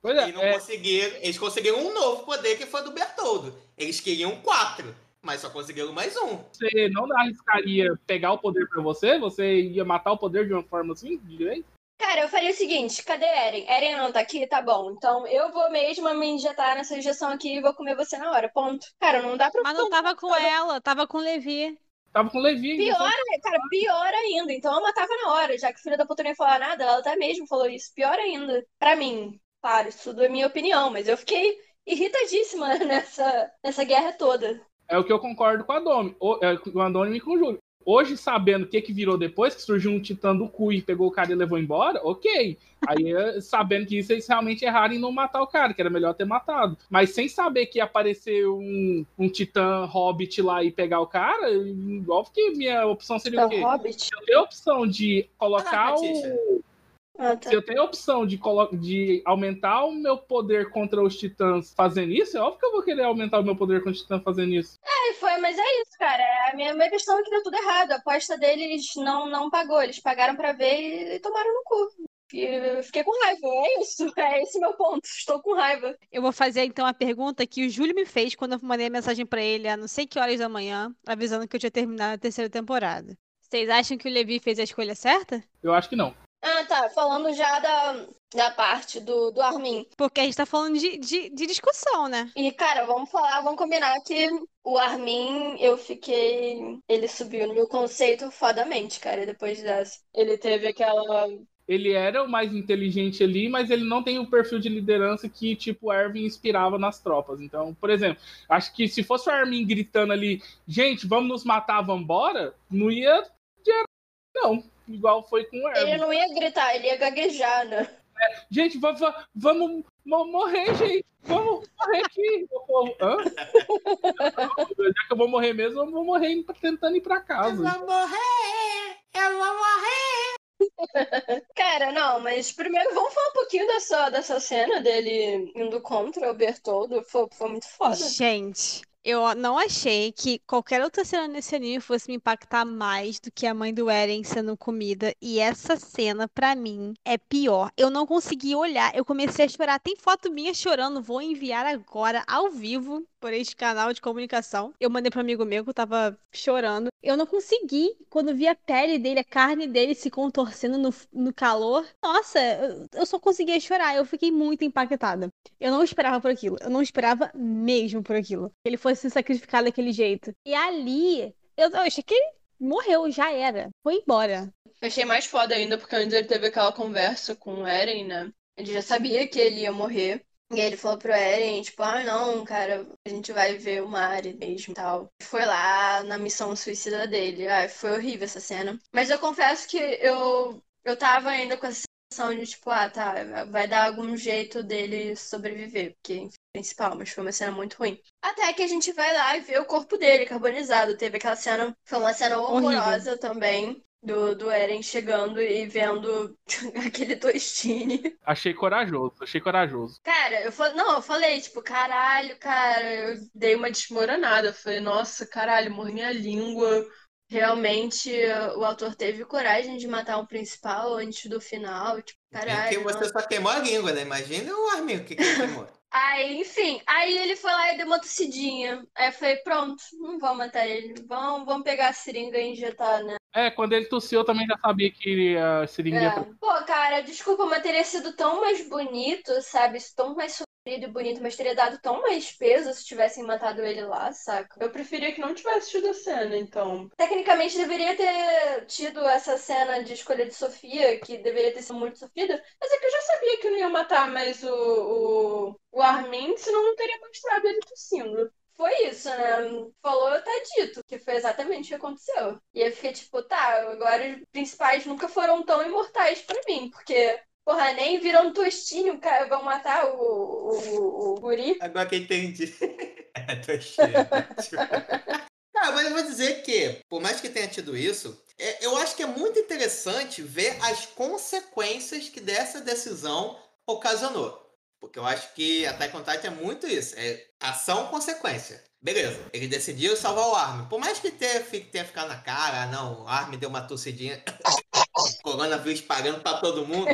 Pois é, E não é, conseguiram. Eles conseguiram um novo poder que foi do Bertoldo. Eles queriam quatro, mas só conseguiram mais um. você não arriscaria pegar o poder pra você? Você ia matar o poder de uma forma assim, direito? Cara, eu faria o seguinte, cadê Eren? Eren não tá aqui? Tá bom. Então eu vou mesmo me injetar nessa injeção aqui e vou comer você na hora. Ponto. Cara, não dá pra. Mas não tava com ela, tava com o Levi. Tava com o Levi. Pior, cara, pior ainda. Então eu matava na hora, já que filha da puta não ia falar nada, ela até mesmo falou isso. Pior ainda. Pra mim, claro, isso tudo é minha opinião, mas eu fiquei irritadíssima nessa, nessa guerra toda. É o que eu concordo com a Domi, o- é, com a Domi e com o Júlio. Hoje, sabendo o que, que virou depois, que surgiu um titã do cu e pegou o cara e levou embora, ok. Aí, eh, sabendo que isso, eles realmente erraram em não matar o cara, que era melhor ter matado. Mas sem saber que ia aparecer um, um titã hobbit lá e pegar o cara, óbvio que minha opção seria o quê? Hobbit. Eu tenho a opção de colocar Ah, o. Ah, tá. Se eu tenho a opção de, de aumentar o meu poder contra os titãs fazendo isso, é óbvio que eu vou querer aumentar o meu poder contra os titãs fazendo isso. É, foi, mas é isso, cara. A minha, minha questão é que deu tudo errado. A aposta deles não, não pagou. Eles pagaram pra ver e, e tomaram no cu. Eu fiquei com raiva. É isso. É esse meu ponto. Estou com raiva. Eu vou fazer então a pergunta que o Júlio me fez quando eu mandei a mensagem pra ele a não sei que horas da manhã, avisando que eu tinha terminado a terceira temporada. Vocês acham que o Levi fez a escolha certa? Eu acho que não. Tá. Falando já da, da parte do, do Armin. Porque a gente tá falando de, de, de discussão, né? E, cara, vamos falar, vamos combinar que o Armin, eu fiquei. Ele subiu no meu conceito fodamente, cara, depois dessa. Ele teve aquela. Ele era o mais inteligente ali, mas ele não tem o perfil de liderança que, tipo, o Erwin inspirava nas tropas. Então, por exemplo, acho que se fosse o Armin gritando ali, gente, vamos nos matar, vambora, não ia gerar, não. Igual foi com o Ele Erwin. não ia gritar, ele ia gaguejar, né? Gente, va- va- vamos mo- morrer, gente. Vamos morrer aqui. Hã? Já que eu vou morrer mesmo, eu vou morrer tentando ir pra casa. vou morrer! Eu vou morrer! Cara, não, mas primeiro vamos falar um pouquinho dessa, dessa cena dele indo contra o Bertoldo. Foi, foi muito foda. Gente, eu não achei que qualquer outra cena nesse anime fosse me impactar mais do que a mãe do Eren sendo comida. E essa cena, pra mim, é pior. Eu não consegui olhar, eu comecei a chorar. Tem foto minha chorando, vou enviar agora, ao vivo, por este canal de comunicação. Eu mandei para um amigo meu que eu tava chorando. Eu não consegui, quando vi a pele dele, a carne dele se contorcendo no, no calor. Nossa, eu, só conseguia chorar. Eu fiquei muito impactada. Eu não esperava por aquilo. Eu não esperava mesmo por aquilo. Que ele fosse se sacrificar daquele jeito. E ali, eu, eu achei que ele morreu, já era. Foi embora. Achei mais foda ainda, porque antes ele teve aquela conversa com o Eren, né? Ele já sabia que ele ia morrer. E ele falou pro Eren, tipo, ah, não, cara, a gente vai ver o Mari mesmo e tal. Foi lá na missão suicida dele. Ah, foi horrível essa cena. Mas eu confesso que eu, eu tava ainda com essa sensação de, tipo, ah, tá, vai dar algum jeito dele sobreviver, porque, enfim, principal, mas foi uma cena muito ruim. Até que a gente vai lá e vê o corpo dele carbonizado. Teve aquela cena, foi uma cena horrorosa Horrível. também. Do, do Eren chegando e vendo aquele Tostine. Achei corajoso, achei corajoso. Cara, eu falei, não, eu falei, tipo, caralho, cara, eu dei uma desmoronada. Eu falei, nossa, caralho, morri minha língua. Realmente, o autor teve coragem de matar um principal antes do final. Tipo, Porque caralho. você não. só queimou a língua, né? Imagina o Armin, o que que queimou. Aí, enfim, aí ele foi lá e deu uma tossidinha. Aí eu falei, pronto, não vamos matar ele. Vamos, vamos pegar a seringa e injetar, né? É, quando ele tossiu, eu também já sabia que a seringa. É. Pô, cara, desculpa, mas teria sido tão mais bonito, sabe? Tão mais sofrido e bonito, mas teria dado tão mais peso se tivessem matado ele lá, saca? Eu preferia que não tivesse tido a cena, então. Tecnicamente deveria ter tido essa cena de escolha de Sofia, que deveria ter sido muito sofrida. Mas é que eu já sabia que não ia matar mais o, o, o Armin, senão não teria mostrado ele tossindo. Foi isso, né? Falou, tá dito, que foi exatamente o que aconteceu. E eu fiquei tipo, tá, agora os principais nunca foram tão imortais pra mim, porque, porra, nem viram tostinho, cara, vão matar o, o, o guri. Agora que entendi. É, tô cheio. Cara, mas eu vou dizer que, por mais que tenha tido isso, é- eu acho que é muito interessante ver as consequências que dessa decisão ocasionou. Porque eu acho que Attack on é muito isso. É ação-consequência. Beleza, ele decidiu salvar o Armin. Por mais que tenha, tenha ficado na cara, ah, não, o Armin deu uma tossidinha, coronavírus pagando pra todo mundo,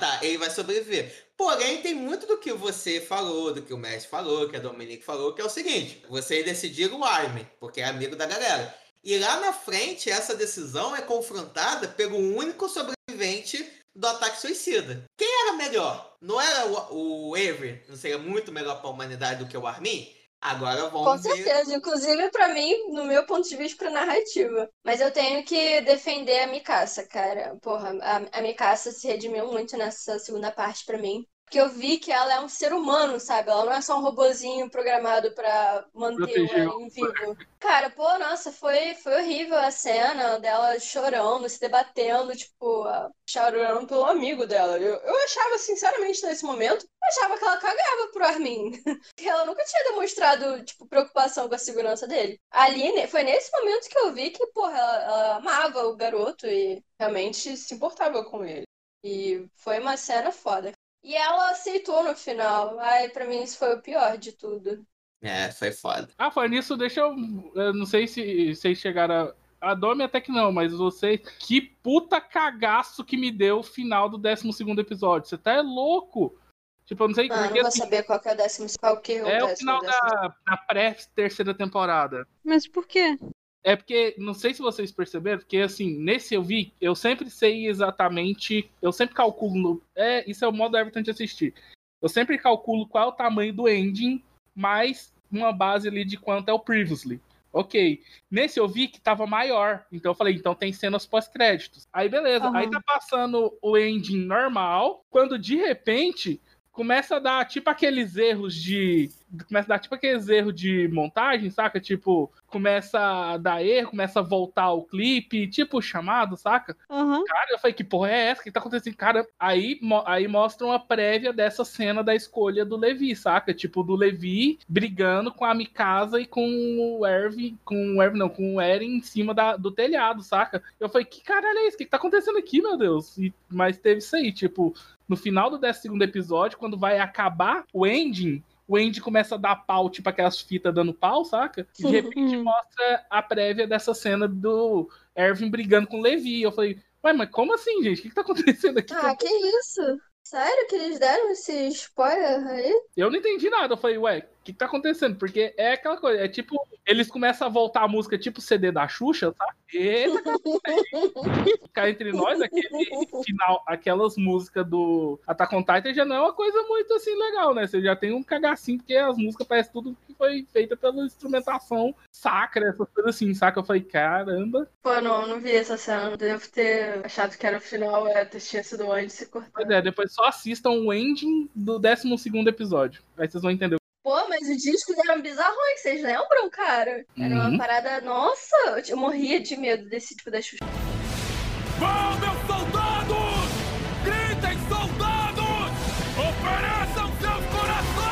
tá, ele vai sobreviver. Porém, tem muito do que você falou, do que o Messi falou, que a Dominique falou, que é o seguinte: você decidir o Armin, porque é amigo da galera. E lá na frente, essa decisão é confrontada pelo único sobrevivente do ataque suicida. Quem era melhor? Não era o, o Avery? Não seria muito melhor pra humanidade do que o Armin? Agora Com vamos ver. certeza, inclusive pra mim, no meu ponto de vista, pra narrativa. Mas eu tenho que defender a Mikasa, cara. Porra, a, a Mikasa se redimiu muito nessa segunda parte pra mim. Porque eu vi que ela é um ser humano, sabe? Ela não é só um robozinho programado pra manter o Eren vivo. Cara, pô, nossa, foi, foi horrível a cena dela chorando, se debatendo, tipo, Chorando pelo amigo dela. Eu, eu achava, sinceramente, nesse momento, eu achava que ela cagava pro Armin. Que ela nunca tinha demonstrado, tipo, preocupação com a segurança dele. Ali, foi nesse momento que eu vi que, porra, ela, ela amava o garoto e realmente se importava com ele. E foi uma cena foda. E ela aceitou no final. Ai, pra mim isso foi o pior de tudo. É, foi foda. Ah, foi nisso, deixa eu. eu não sei se vocês chegaram a. A Domi até que não, mas vocês. Que puta cagaço que me deu o final do 12 episódio. Você tá é louco? Tipo, eu não sei Ah, não porque, vou assim, saber qual que é o décimo, qual que é o É o final décimo. da, da pré-terceira temporada. Mas por quê? É porque, não sei se vocês perceberam, porque assim, nesse eu vi, eu sempre sei exatamente, eu sempre calculo, no- é, isso é o modo Everton de assistir. Eu sempre calculo qual é o tamanho do ending, mais uma base ali de quanto é o previously. Ok. Nesse eu vi que tava maior, então eu falei, então tem cenas pós-créditos. Aí beleza, Aham. aí tá passando o ending normal, quando de repente começa a dar tipo aqueles erros de. Começa a dar tipo aqueles erros de montagem, saca? Tipo, começa a dar erro, começa a voltar o clipe, tipo chamado, saca? Aham. Cara, eu falei, que porra é essa? O que tá acontecendo? Cara, aí, mo- aí mostra uma prévia dessa cena da escolha do Levi, saca? Tipo, do Levi brigando com a Mikasa e com o Erwin, com o Erwin, não, com o Eren em cima da, do telhado, saca? Eu falei, que caralho é isso? O que, que tá acontecendo aqui, meu Deus? E- mas teve isso aí, tipo, no final do 12 episódio, quando vai acabar o ending, o ending começa a dar pau, tipo aquelas fitas dando pau, saca? E de repente mostra a prévia dessa cena do Erwin brigando com o Levi. Eu falei, ué, mas como assim, gente? O que, que tá acontecendo aqui? Ah, que isso? Sério que eles deram esse spoiler aí? Eu não entendi nada. Eu falei, ué, que tá acontecendo? Porque é aquela coisa, é tipo, eles começam a voltar a música tipo CD da Xuxa, tá? Eita, Ficar entre nós, aquele final, aquelas músicas do Attack on Titan já não é uma coisa muito assim legal, né? Você já tem um cagacinho, porque as músicas parecem tudo que foi feita pela instrumentação sacra, essas coisas assim, saca? Eu falei, caramba. Pô, não, não vi essa cena. Devo ter achado que era o final, é, tinha sido antes e cortado. Pois é, depois só assistam o ending do 12 episódio. Aí vocês vão entender. Pô, mas os discos eram bizarrões, vocês lembram, cara? Era Uhum. uma parada. Nossa, eu morria de medo desse tipo da Xuxa. Vão, meus soldados! Gritem, soldados! Ofereçam seus corações!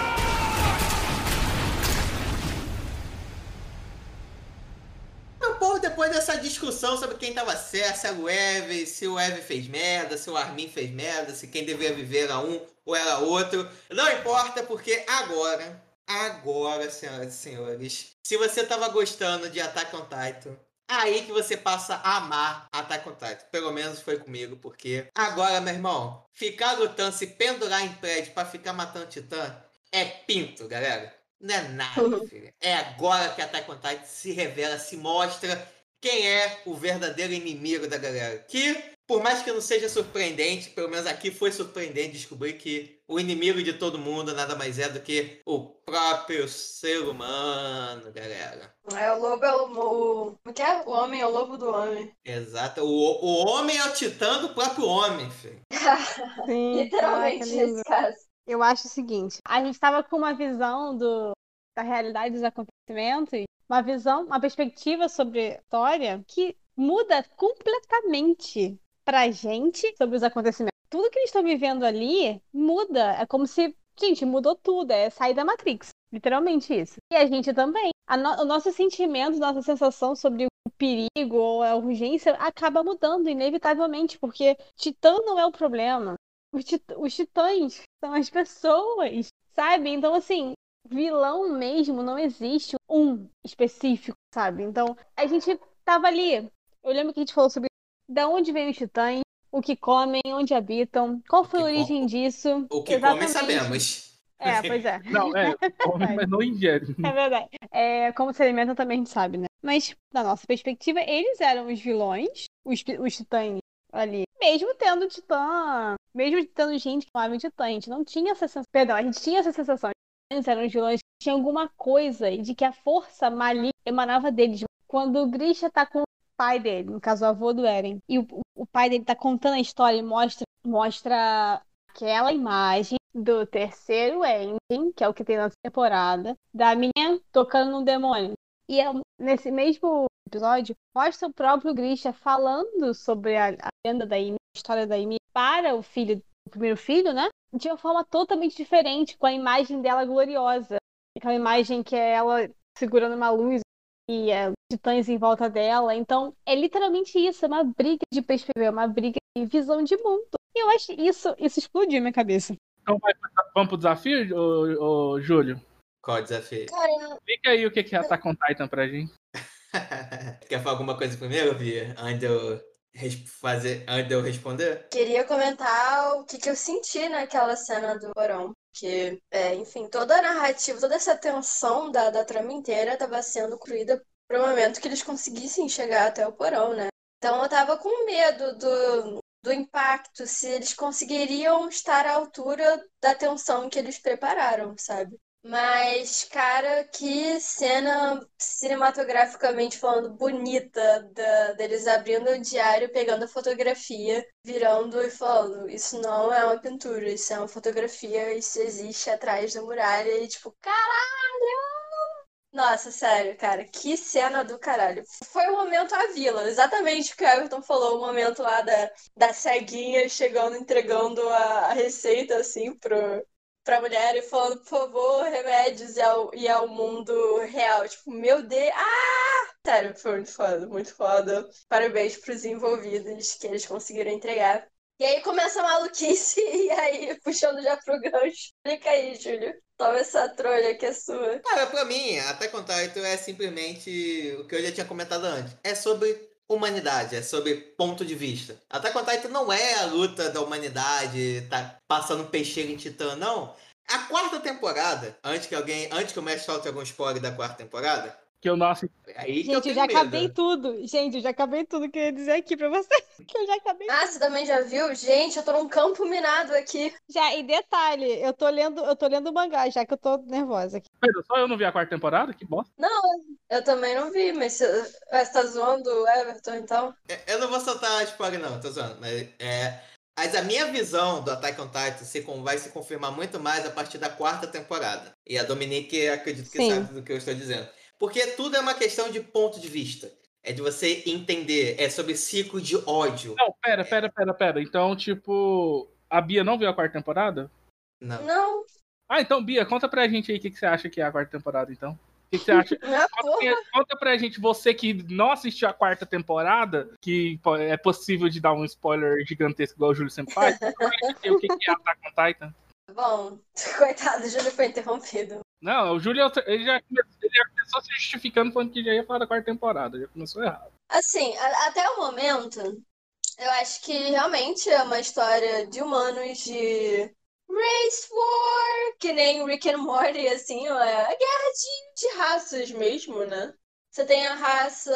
Meu povo, depois dessa discussão sobre quem tava certo, se era o Eve, se o Eve fez merda, se o Armin fez merda, se quem devia viver era um ou era outro, não importa, porque agora, agora, senhoras e senhores, se você tava gostando de Attack on Titan, aí que você passa a amar Attack on Titan. Pelo menos foi comigo, porque agora, meu irmão, ficar lutando, se pendurar em prédio pra ficar matando titã, é pinto, galera. Não é nada, filho. É agora que Attack on Titan se revela, se mostra quem é o verdadeiro inimigo da galera. Que, por mais que não seja surpreendente, pelo menos aqui foi surpreendente descobrir que o inimigo de todo mundo nada mais é do que o próprio ser humano, galera. É, o lobo é o. o como que é? O homem é o lobo do homem. Exato. O, o homem é o titã do próprio homem, filho. Sim, Literalmente, nesse caso. Eu acho o seguinte, a gente estava com uma visão do, da realidade dos acontecimentos, uma visão, uma perspectiva sobre a história que muda completamente pra gente sobre os acontecimentos. Tudo que eles estão vivendo ali muda. É como se, gente, mudou tudo. É sair da Matrix. Literalmente isso. E a gente também. A no- o nosso sentimento, nossa sensação sobre o perigo ou a urgência acaba mudando, inevitavelmente, porque Titã não é o problema. Os, tit- os titãs são as pessoas, sabe? Então, assim, vilão mesmo não existe um específico, sabe? Então, a gente tava ali. Eu lembro que a gente falou sobre da onde vêm os titãs, o que comem, onde habitam, qual foi a origem disso. O que comem Exatamente. sabemos. É, pois é. Não, é, come, mas não ingere. É verdade. É, como se alimenta também a gente sabe, né? Mas, da nossa perspectiva, eles eram os vilões, os, os titãs ali. Mesmo tendo titã, mesmo tendo gente que chamava de titã, a gente não tinha essa sensação. Perdão, a gente tinha essa sensação. Eles eram os vilões que tinham alguma coisa e de que a força maligna emanava deles. Quando o Grisha tá com pai dele, no caso o avô do Eren, e o, o pai dele tá contando a história e mostra, mostra aquela imagem do terceiro ending, que é o que tem na temporada, da menina tocando no demônio. E é- nesse mesmo episódio, mostra o próprio Grisha falando sobre a, a lenda da Ymir, a história da Ymir, para o filho, o primeiro filho, né? De uma forma totalmente diferente, com a imagem dela gloriosa. Aquela imagem que é ela segurando uma luz e é, titãs em volta dela. Então, é literalmente isso, é uma briga de perspectiva, é uma briga de visão de mundo. E eu acho isso, isso explodiu minha cabeça. Então vai, vamos pro desafio, ô, ô, Júlio? Qual o desafio? Cara, Explica aí o que que é Attack on Titan pra gente. Quer falar alguma coisa primeiro, Bia? Antes de eu, fazer, antes de eu responder? queria comentar o que, que eu senti naquela cena do porão. Que, é, enfim, toda a narrativa, toda essa tensão da, da trama inteira estava sendo construída para o momento que eles conseguissem chegar até o porão, né? Então eu tava com medo do, do impacto, se eles conseguiriam estar à altura da tensão que eles prepararam, sabe? Mas, cara, que cena cinematograficamente falando bonita da, deles abrindo o diário, pegando a fotografia, virando e falando: Isso não é uma pintura, isso é uma fotografia, isso existe atrás da muralha. E tipo, caralho! Nossa, sério, cara, que cena do caralho. Foi o momento à vila, exatamente o que o Everton falou, o momento lá da, da ceguinha chegando, entregando a, a receita, assim, pro, pra mulher e falando, por favor, remédios e ao, e ao mundo real. Tipo, meu Deus. Ah! Sério, foi muito foda, muito foda. Parabéns pros envolvidos que eles conseguiram entregar. E aí começa a maluquice, e aí, puxando já pro gancho. Explica aí, Júlio. Toma essa trolha que é sua. Cara, pra mim, Attack on Titan é simplesmente o que eu já tinha comentado antes. É sobre humanidade, é sobre ponto de vista. Attack on Titan não é a luta da humanidade, tá passando peixeiro em Titã, não. A quarta temporada, antes que alguém, antes que o mestre falte algum spoiler da quarta temporada, que eu não assisti. É aí Gente, eu, eu, tenho já medo. acabei tudo. Gente, eu já acabei tudo que eu ia dizer aqui pra você. Que eu já acabei Ah, você também já viu? Gente, eu tô num campo minado aqui. Já, e detalhe, eu tô lendo, eu tô lendo o mangá, já que eu tô nervosa aqui. Pedro, só eu não vi a quarta temporada? Que bosta. Não, eu também não vi, mas você, tá zoando o Everton, então? É, Eu não vou soltar spoiler, não, tô zoando. Mas, é, mas a minha visão do Attack on Titan se, vai se confirmar muito mais a partir da quarta temporada. E a Dominique acredito que Sim. sabe do que eu estou dizendo. Porque tudo é uma questão de ponto de vista. É de você entender. É sobre ciclo de ódio. Não, pera, pera, pera, pera. Então, tipo, a Bia não viu a quarta temporada? Não. Não, Ah, então, Bia, conta pra gente aí o que, que você acha que é a quarta temporada, então. O que, que você acha? Conta, conta pra gente, você que não assistiu a quarta temporada, que é possível de dar um spoiler gigantesco igual o Júlio sempre faz, o que, que é Attack on Titan. Bom, coitado, o Júlio foi interrompido. Não, o Júlio ele já, come- ele já começou se justificando falando que já ia falar da quarta temporada. Já começou errado. Assim, a- até o momento, eu acho que realmente é uma história de humanos de race war, que nem Rick and Morty, assim, ó, é a guerra de, de raças mesmo, né? Você tem a raça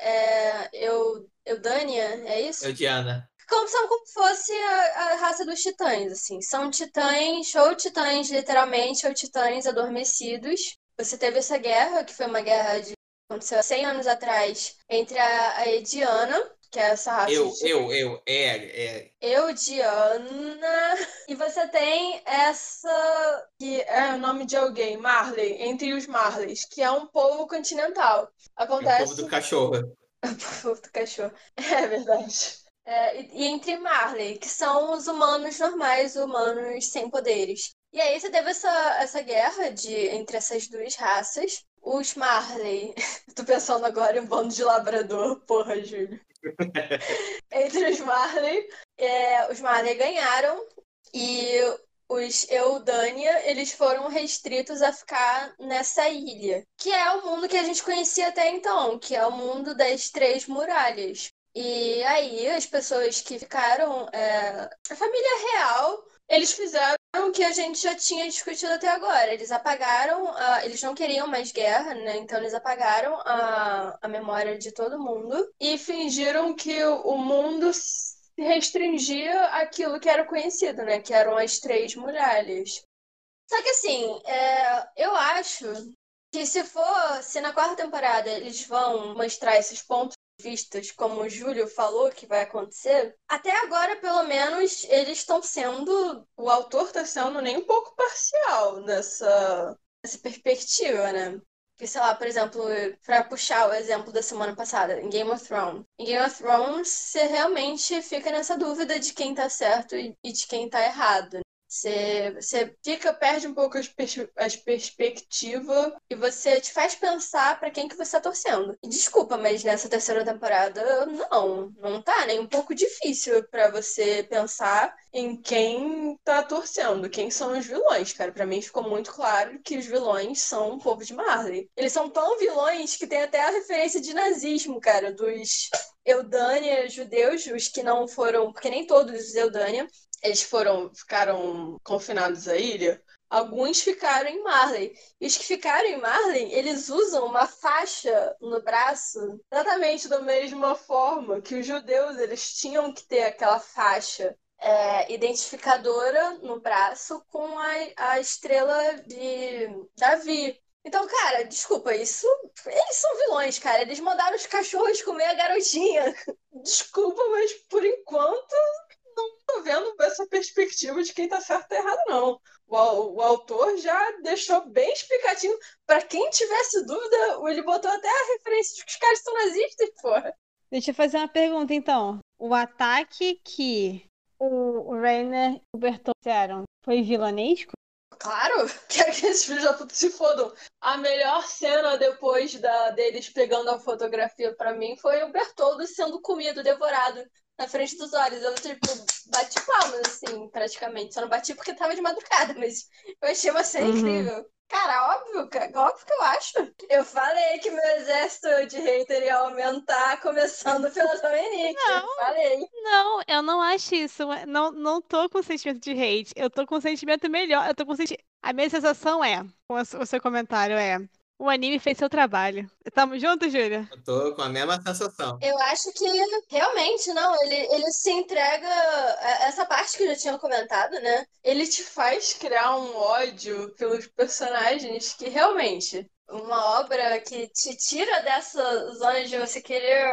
é, Eu, Eudânia, é isso? Eu, Diana. Como, são como se fosse a, a raça dos titãs, assim. São titãs, ou titãs literalmente, ou titãs adormecidos. Você teve essa guerra, que foi uma guerra de aconteceu há 100 anos atrás, entre a, a Ediana, que é essa raça Eu, de eu, eu, é, é. Eudiana. E você tem essa. que é o nome de alguém, Marley, entre os Marleys, que é um povo continental. É o Acontece. povo do cachorro. O povo do cachorro. É verdade. É, e, e entre Marley, que são os humanos normais, humanos sem poderes. E aí você teve essa, essa guerra de, entre essas duas raças. Os Marley. Tô pensando agora em um bando de labrador, porra, Júlio. entre os Marley. é, os Marley ganharam e os Eudânia, eles foram restritos a ficar nessa ilha, que é o mundo que a gente conhecia até então, que é o mundo das Três Muralhas. E aí, as pessoas que ficaram, é, a família real, eles fizeram o que a gente já tinha discutido até agora. Eles apagaram, a- eles não queriam mais guerra, né? Então eles apagaram a, a memória de todo mundo e fingiram que o, mundo se restringia àquilo que era conhecido, né? Que eram as três muralhas. Só que assim, é, eu acho que se for, se na quarta temporada eles vão mostrar esses pontos vistas, como o Júlio falou que vai acontecer, até agora, pelo menos, eles estão sendo. O autor está sendo nem um pouco parcial nessa, nessa perspectiva, né? Que, sei lá, por exemplo, para puxar o exemplo da semana passada, em Game of Thrones. Em Game of Thrones, você realmente fica nessa dúvida de quem tá certo e e de quem tá errado. Você, você fica, perde um pouco as, pers as perspectivas e você te faz pensar pra quem que você tá torcendo. Desculpa, mas nessa terceira temporada, não, não tá nem um pouco difícil pra você pensar em quem tá torcendo, quem são os vilões, cara. Pra mim ficou muito claro que os vilões são o povo de Marley. Eles são tão vilões que tem até a referência de nazismo, cara, dos Eudânia judeus, os que não foram, porque nem todos os Eudânia, eles foram, ficaram confinados à ilha. Alguns ficaram em Marley. E os que ficaram em Marley, eles usam uma faixa no braço, exatamente da mesma forma que os judeus, eles tinham que ter aquela faixa é, identificadora no braço com a, a estrela de Davi. Então, cara, desculpa, isso. Eles são vilões, cara. Eles mandaram os cachorros comer a garotinha. Desculpa, mas por enquanto tô vendo essa perspectiva de quem tá certo e errado, não. O, o autor já deixou bem explicativo. Pra quem tivesse dúvida, ele botou até a referência de que os caras são nazistas, porra. Deixa eu fazer uma pergunta, então. O ataque que o, Rainer e o Bertol fizeram foi vilanesco? Claro, quero que esses filhos da puta se fodam. A melhor cena depois da, deles pegando a fotografia pra mim foi o Bertoldo sendo comido, devorado na frente dos olhos. Eu, tipo, bati palmas, assim, praticamente. Só não bati porque tava de madrugada, mas eu achei uma cena Uhum. incrível. Cara, óbvio, óbvio que eu acho. Eu falei que meu exército de hater ia aumentar, começando pela Dominique. Eu falei. Não, eu não acho isso. Não, não tô com sentimento de hate. Eu tô com sentimento melhor. Eu tô com senti... A minha sensação é, com o seu comentário, é. O anime fez seu trabalho. Tamo junto, Júlia? Eu tô com a mesma sensação. Eu acho que realmente, não, ele, ele se entrega. é, Essa parte que eu já tinha comentado, né? Ele te faz criar um ódio pelos personagens que realmente. Uma obra que te tira dessa zona de você querer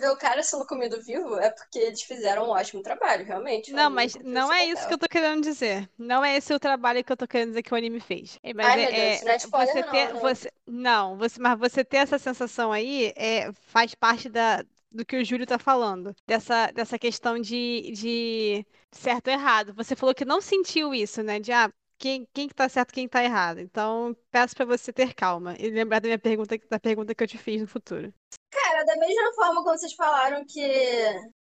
ver o cara sendo comido vivo é porque eles fizeram um ótimo trabalho, realmente. Não, mas não é isso que eu tô querendo dizer. Não é esse o trabalho que eu tô querendo dizer que o anime fez. É, Mas Ai, é, meu Deus, isso não é spoiler você não, ter, né? você, não, você, mas você ter essa sensação aí é, faz parte da, do que o Júlio tá falando. Dessa, dessa questão de, de certo ou errado. Você falou que não sentiu isso, né? De ah, quem, quem que tá certo, quem tá errado. Então, peço pra você ter calma e lembrar da minha pergunta, da pergunta que eu te fiz no futuro. Cara, da mesma forma como vocês falaram que.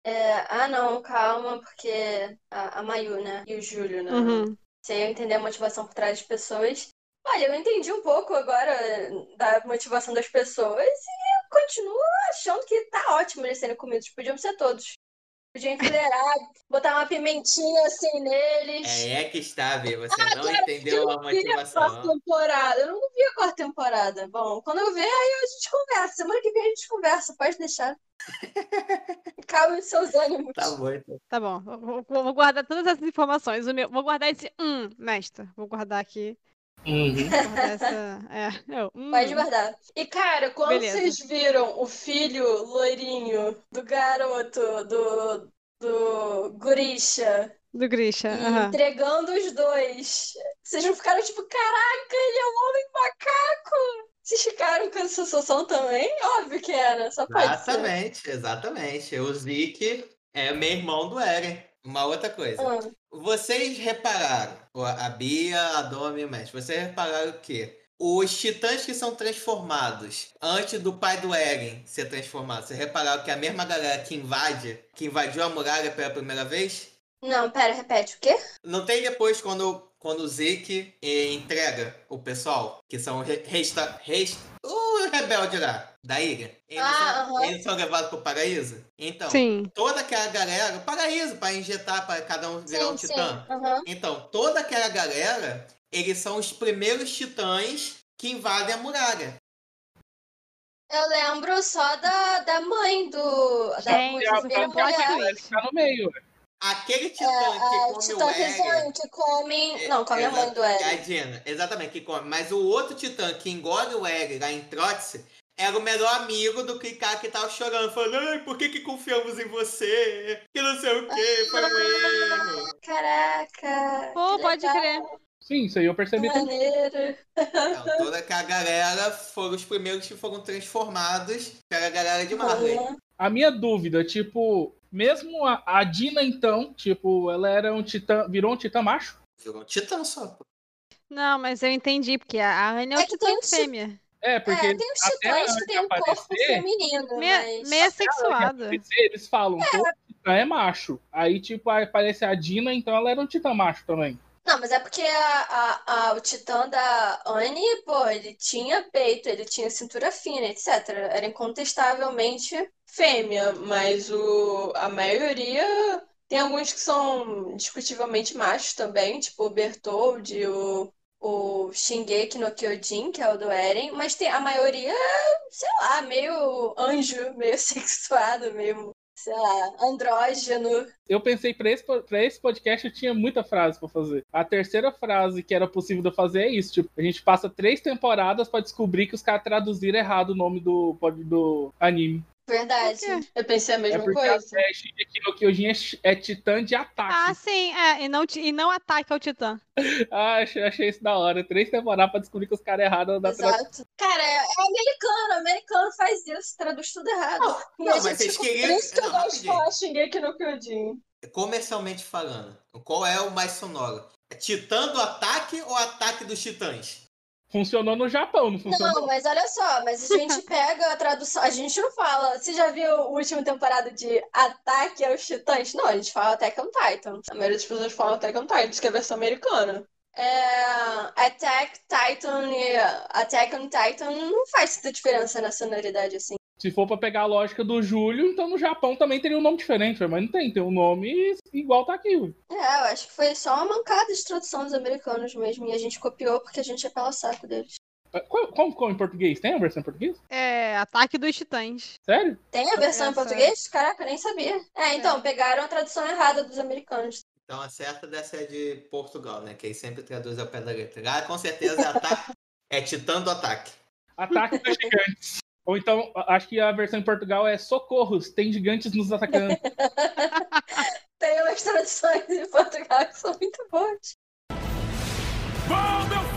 é, ah, não, calma, porque a, a Mayu, né? E o Júlio, né? Uhum. Sem eu entender a motivação por trás das pessoas. Olha, eu entendi um pouco agora da motivação das pessoas e continuo achando que tá ótimo eles serem comidos. Podiam ser todos. Podiam enfileirar, botar uma pimentinha assim neles. É, é que está, Bê. Você Ah, não cara, entendeu a Eu vi a quarta motivação. temporada. Eu não vi a quarta temporada. Bom, quando eu ver, aí a gente conversa. Semana que vem a gente conversa, pode deixar. Calme seus ânimos. Tá bom, então. Tá bom, vou, vou- vou guardar todas essas informações. O meu, vou guardar esse hum, mestre. Vou guardar aqui. Uhum. Guardar essa. É, eu, hum. Pode guardar. E, cara, quando Beleza. vocês viram o filho loirinho do garoto, do, do Gurisha, Do Grisha. e aham. entregando os dois, vocês não ficaram tipo, caraca, ele é um homem macaco? Vocês ficaram com essa sensação também? Óbvio que era, só pode ser. Exatamente, exatamente. O Zeke é meu irmão do Eren. Uma outra coisa. Ah. Vocês repararam, a Bia, a Domi e o Mestre, vocês repararam que os titãs que são transformados antes do pai do Eren ser transformado, vocês repararam que é a mesma galera que invade, que invadiu a muralha pela primeira vez? Não, pera, repete o quê? Não tem depois quando, quando o Zeke eh, entrega o pessoal, que são re- resta, resta, o rebelde lá, da ilha. Eles, Ah, são, aham. eles são levados pro paraíso? Então, Sim. toda aquela galera, o paraíso, para injetar para cada um virar um Sim, titã. sim, aham. Então, toda aquela galera, eles são os primeiros titãs que invadem a muralha. Eu lembro só da, da mãe do. Da Gente, A primeira isso foi mulher. Ele tá no meio. Aquele titã É, que a come Titã o Eren. Que come. Não, come a mãe do É a Eren. Dina, exatamente, que come. Mas o outro titã que engole o Eren lá em Trotz era o melhor amigo do que cara que tava chorando, falando, ai, por que que confiamos em você? Que não sei o que, foi um erro. Caraca. Pô, pode legal, crer. Sim, isso aí eu percebi também. Maneiro. Então, toda aquela galera foram os primeiros que foram transformados pela galera de Marley. A minha dúvida, tipo, mesmo a, a Dina, então, tipo, ela era um titã, virou um titã macho? Virou um titã só. Não, mas eu entendi, porque a Anne é o É titã fêmea. É, porque É, tem uns até titãs que tem um corpo aparecer, feminino, Meia, mas. meia sexuada. aparecer, eles falam, todo titã é macho. Aí, tipo, aparece a Dina, então ela era um titã macho também. Não, mas é porque a, a, a- o titã da Anne, pô, ele tinha peito, ele tinha cintura fina, etc. Era incontestavelmente fêmea, mas o, a maioria tem alguns que são discutivelmente machos também, tipo o Bertoldi, o, o Shingeki no Kyojin, que é o do Eren, mas tem a maioria, sei lá, meio anjo, meio sexuado, meio, sei lá, andrógeno. Eu pensei, pra esse, pra esse podcast eu tinha muita frase pra fazer. A terceira frase que era possível de fazer é isso: tipo, a gente passa três temporadas pra descobrir que os caras traduziram errado o nome do, do anime. Verdade. Eu pensei a É mesma porque coisa. a Shingeki no Kyojin é, é titã de Ah, ataque. sim, é, e não, e não ataque ao titã. Ah, achei, achei isso da hora. Três temporadas pra descobrir que os caras erraram da. Exato. Cara, é, é americano, americano faz isso, traduz tudo errado. e não, a mas vocês tipo, queriam- por isso que eu não, gosto de falar Shingeki no Kyojin. Comercialmente falando, qual é o mais sonoro? É Titã do ataque ou ataque dos titãs? Funcionou no Japão, não funcionou? Não, mas olha só, mas a gente pega a tradução, a gente não fala. Você já viu a última temporada de Ataque aos Titãs? Não, a gente fala Attack on Titan. A maioria das pessoas fala Attack on Titan, que é a versão americana. É, Attack Titan e Attack on Titan não faz tanta diferença na sonoridade assim. Se for pra pegar a lógica do Júlio, então no Japão também teria um nome diferente, mas não tem, tem um nome igual tá aqui. ué. É, eu acho que foi só uma mancada de tradução dos americanos mesmo. E a gente copiou porque a gente é pela saco deles. Qual- Como ficou em português? Tem a versão em português? É, Ataque dos Titãs. Sério? Tem a versão em Essa- português? Caraca, eu nem sabia. É, então, pegaram a tradução errada dos americanos. Então a certa dessa é de Portugal, né? Que aí sempre traduz ao pé da letra. Ah, com certeza é ataque. É Titã do Ataque. Ataque dos gigantes. Ou então, acho que a versão em Portugal é Socorros, tem gigantes nos atacando. Tem umas traduções em Portugal que são muito boas. Vão, meus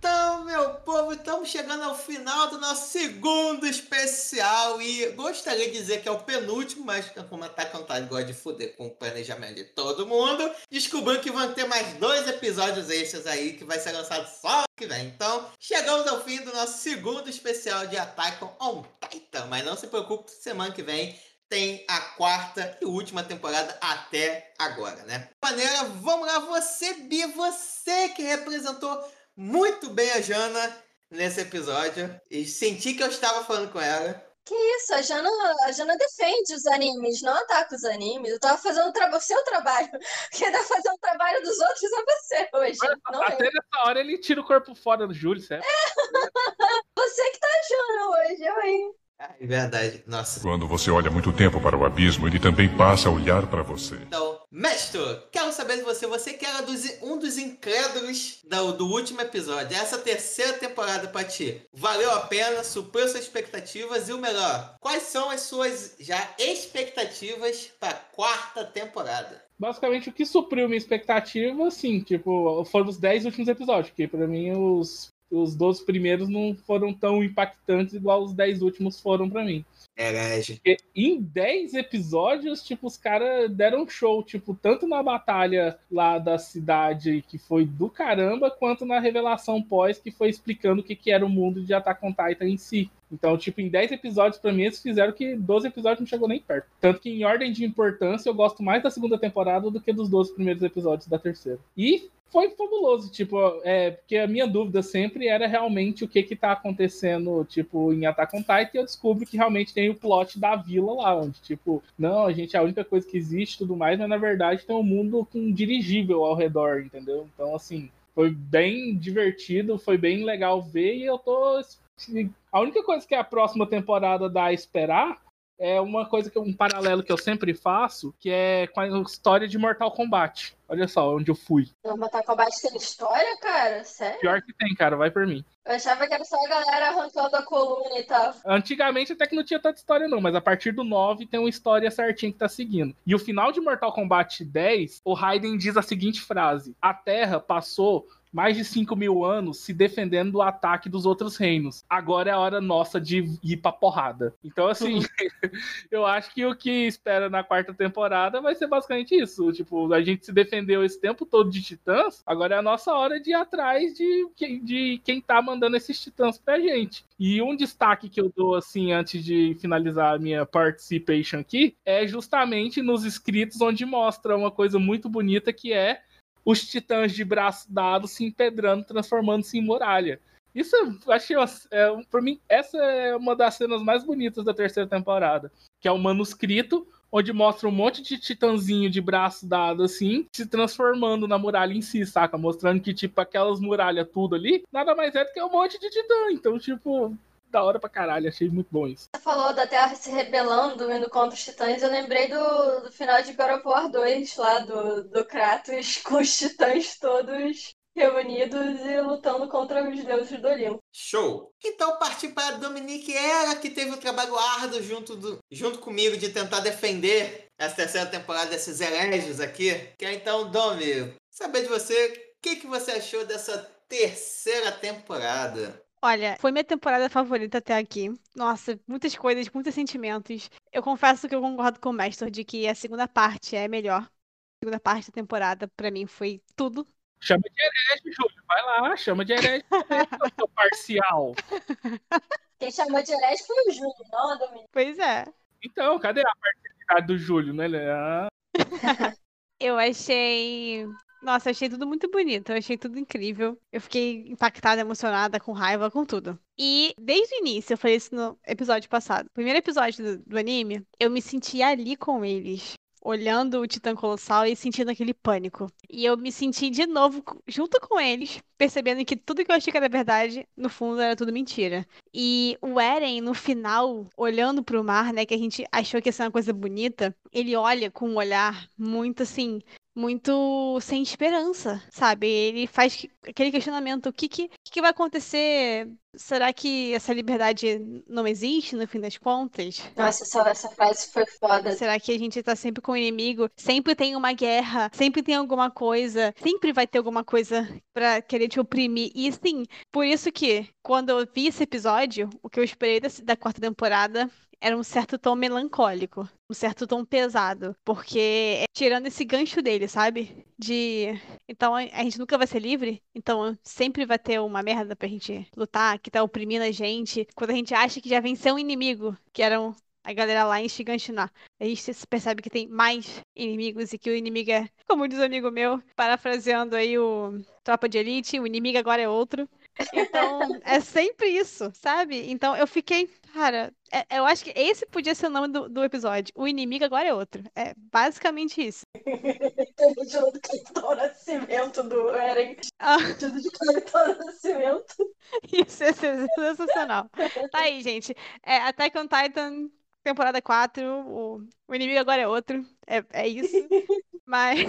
Então, meu povo, estamos chegando ao final do nosso segundo especial e gostaria de dizer que é o penúltimo, mas como Attack on Titan gosta de fuder com o planejamento de todo mundo, descobriu que vão ter mais dois episódios extras aí que vai ser lançado só que vem. Então, chegamos ao fim do nosso segundo especial de Attack on Titan, mas não se preocupe, semana que vem tem a quarta e última temporada até agora, né? De maneira, vamos lá, você, Bia, você que representou muito bem a Jana nesse episódio e senti que eu estava falando com ela. Que isso, a Jana, a Jana defende os animes, não ataca os animes. Eu tava fazendo o, tra- o seu trabalho. Quem tá fazendo o trabalho dos outros é você hoje. Não Até eu. nessa hora ele tira o corpo fora do Júlio, certo? Você que tá a Jana hoje, eu, hein? É verdade, nossa. Quando você olha muito tempo para o abismo, ele também passa a olhar para você. Então, mestre, quero saber de você. Você que era dos- um dos incrédulos do, do último episódio. Essa terceira temporada pra ti. Valeu a pena? Supriu suas expectativas? E o melhor, quais são as suas já expectativas pra quarta temporada? Basicamente, o que supriu minha expectativa, assim, tipo, foram os 10 últimos episódios, porque pra mim os, os 12 primeiros não foram tão impactantes igual os 10 últimos foram pra mim. Herege. Porque em 10 episódios, tipo, os caras deram show, tipo, tanto na batalha lá da cidade, que foi do caramba, quanto na revelação pós, que foi explicando o que, que era o mundo de Attack on Titan em si. Então, tipo, em 10 episódios, pra mim, eles fizeram que 12 episódios não chegou nem perto. Tanto que, em ordem de importância, eu gosto mais da segunda temporada do que dos 12 primeiros episódios da terceira. E foi fabuloso, tipo, é, porque a minha dúvida sempre era realmente o que que tá acontecendo, tipo, em Attack on Titan, e eu descubro que realmente tem o plot da vila lá, onde, tipo, não, a gente é a única coisa que existe tudo mais, mas na verdade tem um mundo com um dirigível ao redor, entendeu? Então, assim, foi bem divertido, foi bem legal ver, e eu tô. assim, A única coisa que a próxima temporada dá a esperar é uma coisa que um paralelo que eu sempre faço, que é com a história de Mortal Kombat. Olha só onde eu fui. Mortal Kombat tem história, cara? Sério? Pior que tem, cara, vai por mim. Eu achava que era só a galera arrancando a coluna e tal. Antigamente até que não tinha tanta história, não, mas a partir do 9 tem uma história certinha que tá seguindo. E o final de Mortal Kombat 10, o Raiden diz a seguinte frase: A Terra passou mais de 5 mil anos se defendendo do ataque dos outros reinos. Agora é a hora nossa de ir pra porrada. Então, assim, eu acho que o que espera na quarta temporada vai ser basicamente isso. Tipo, a gente se defendeu esse tempo todo de titãs, agora é a nossa hora de ir atrás de, quem- de quem tá mandando esses titãs pra gente. E um destaque que eu dou, assim, antes de finalizar a minha participation aqui, é justamente nos escritos onde mostra uma coisa muito bonita que é os titãs de braço dado se empedrando, transformando-se em muralha. Isso eu achei, é, por mim, essa é uma das cenas mais bonitas da terceira temporada, que é o manuscrito onde mostra um monte de titãzinho de braço dado assim, se transformando na muralha em si, saca? Mostrando que tipo aquelas muralhas tudo ali, nada mais é do que um monte de titã. Então, tipo, da hora pra caralho, achei muito bom isso. Você falou da Terra se rebelando, indo contra os titãs. Eu lembrei do, do final de God of War 2, lá do, do Kratos, com os titãs todos reunidos e lutando contra os deuses do Olimpo. Show! Então parti para a Dominique, ela que teve o trabalho árduo junto, do, junto comigo de tentar defender essa terceira temporada desses hereges aqui. Que é então, Domi, saber de você, o que, que você achou dessa terceira temporada? Olha, foi minha temporada favorita até aqui. Nossa, muitas coisas, muitos sentimentos. Eu confesso que eu concordo com o Mestre de que a segunda parte é melhor. A segunda parte da temporada, pra mim, foi tudo. Chama de herege, Júlio. Vai lá, chama de herege. eu sou parcial. Quem chamou de herege foi o Júlio, não a Dominique. Pois é. Então, cadê a parte cara do Júlio, né? Ah, Eu achei. Nossa, eu achei tudo muito bonito, eu achei tudo incrível. Eu fiquei impactada, emocionada, com raiva, com tudo. E desde o início, eu falei isso no episódio passado. Primeiro episódio do, do anime, eu me senti ali com eles. Olhando o Titã Colossal e sentindo aquele pânico. E eu me senti de novo junto com eles, percebendo que tudo que eu achei que era verdade, no fundo era tudo mentira. E o Eren, no final, olhando pro mar, né, que a gente achou que ia ser uma coisa bonita, ele olha com um olhar muito assim, muito sem esperança, sabe? Ele faz que- aquele questionamento: o que, que, que vai acontecer? Será que essa liberdade não existe no fim das contas? Nossa, essa, essa frase foi foda. Será que a gente tá sempre com o inimigo? Sempre tem uma guerra, sempre tem alguma coisa, sempre vai ter alguma coisa pra querer te oprimir. E sim, por isso que quando eu vi esse episódio, o que eu esperei da, da quarta temporada era um certo tom melancólico, um certo tom pesado, porque é tirando esse gancho dele, sabe? De então a gente nunca vai ser livre, então sempre vai ter uma merda pra gente lutar, que tá oprimindo a gente. Quando a gente acha que já venceu um inimigo, que eram a galera lá em Shiganshina. A gente percebe que tem mais inimigos e que o inimigo é, como diz um amigo meu, parafraseando aí o Tropa de Elite, o inimigo agora é outro. Então, é sempre isso, sabe? Então, eu fiquei, cara, é- eu acho que esse podia ser o nome do, do episódio. O inimigo agora é outro. É basicamente isso. Teve junto do Capitão Nascimento do Eren. Ah. Tudo de Capitão Nascimento. Isso é sensacional. Tá aí, gente. É, Attack on Titan, temporada 4. O, o inimigo agora é outro. É, é isso. Mas,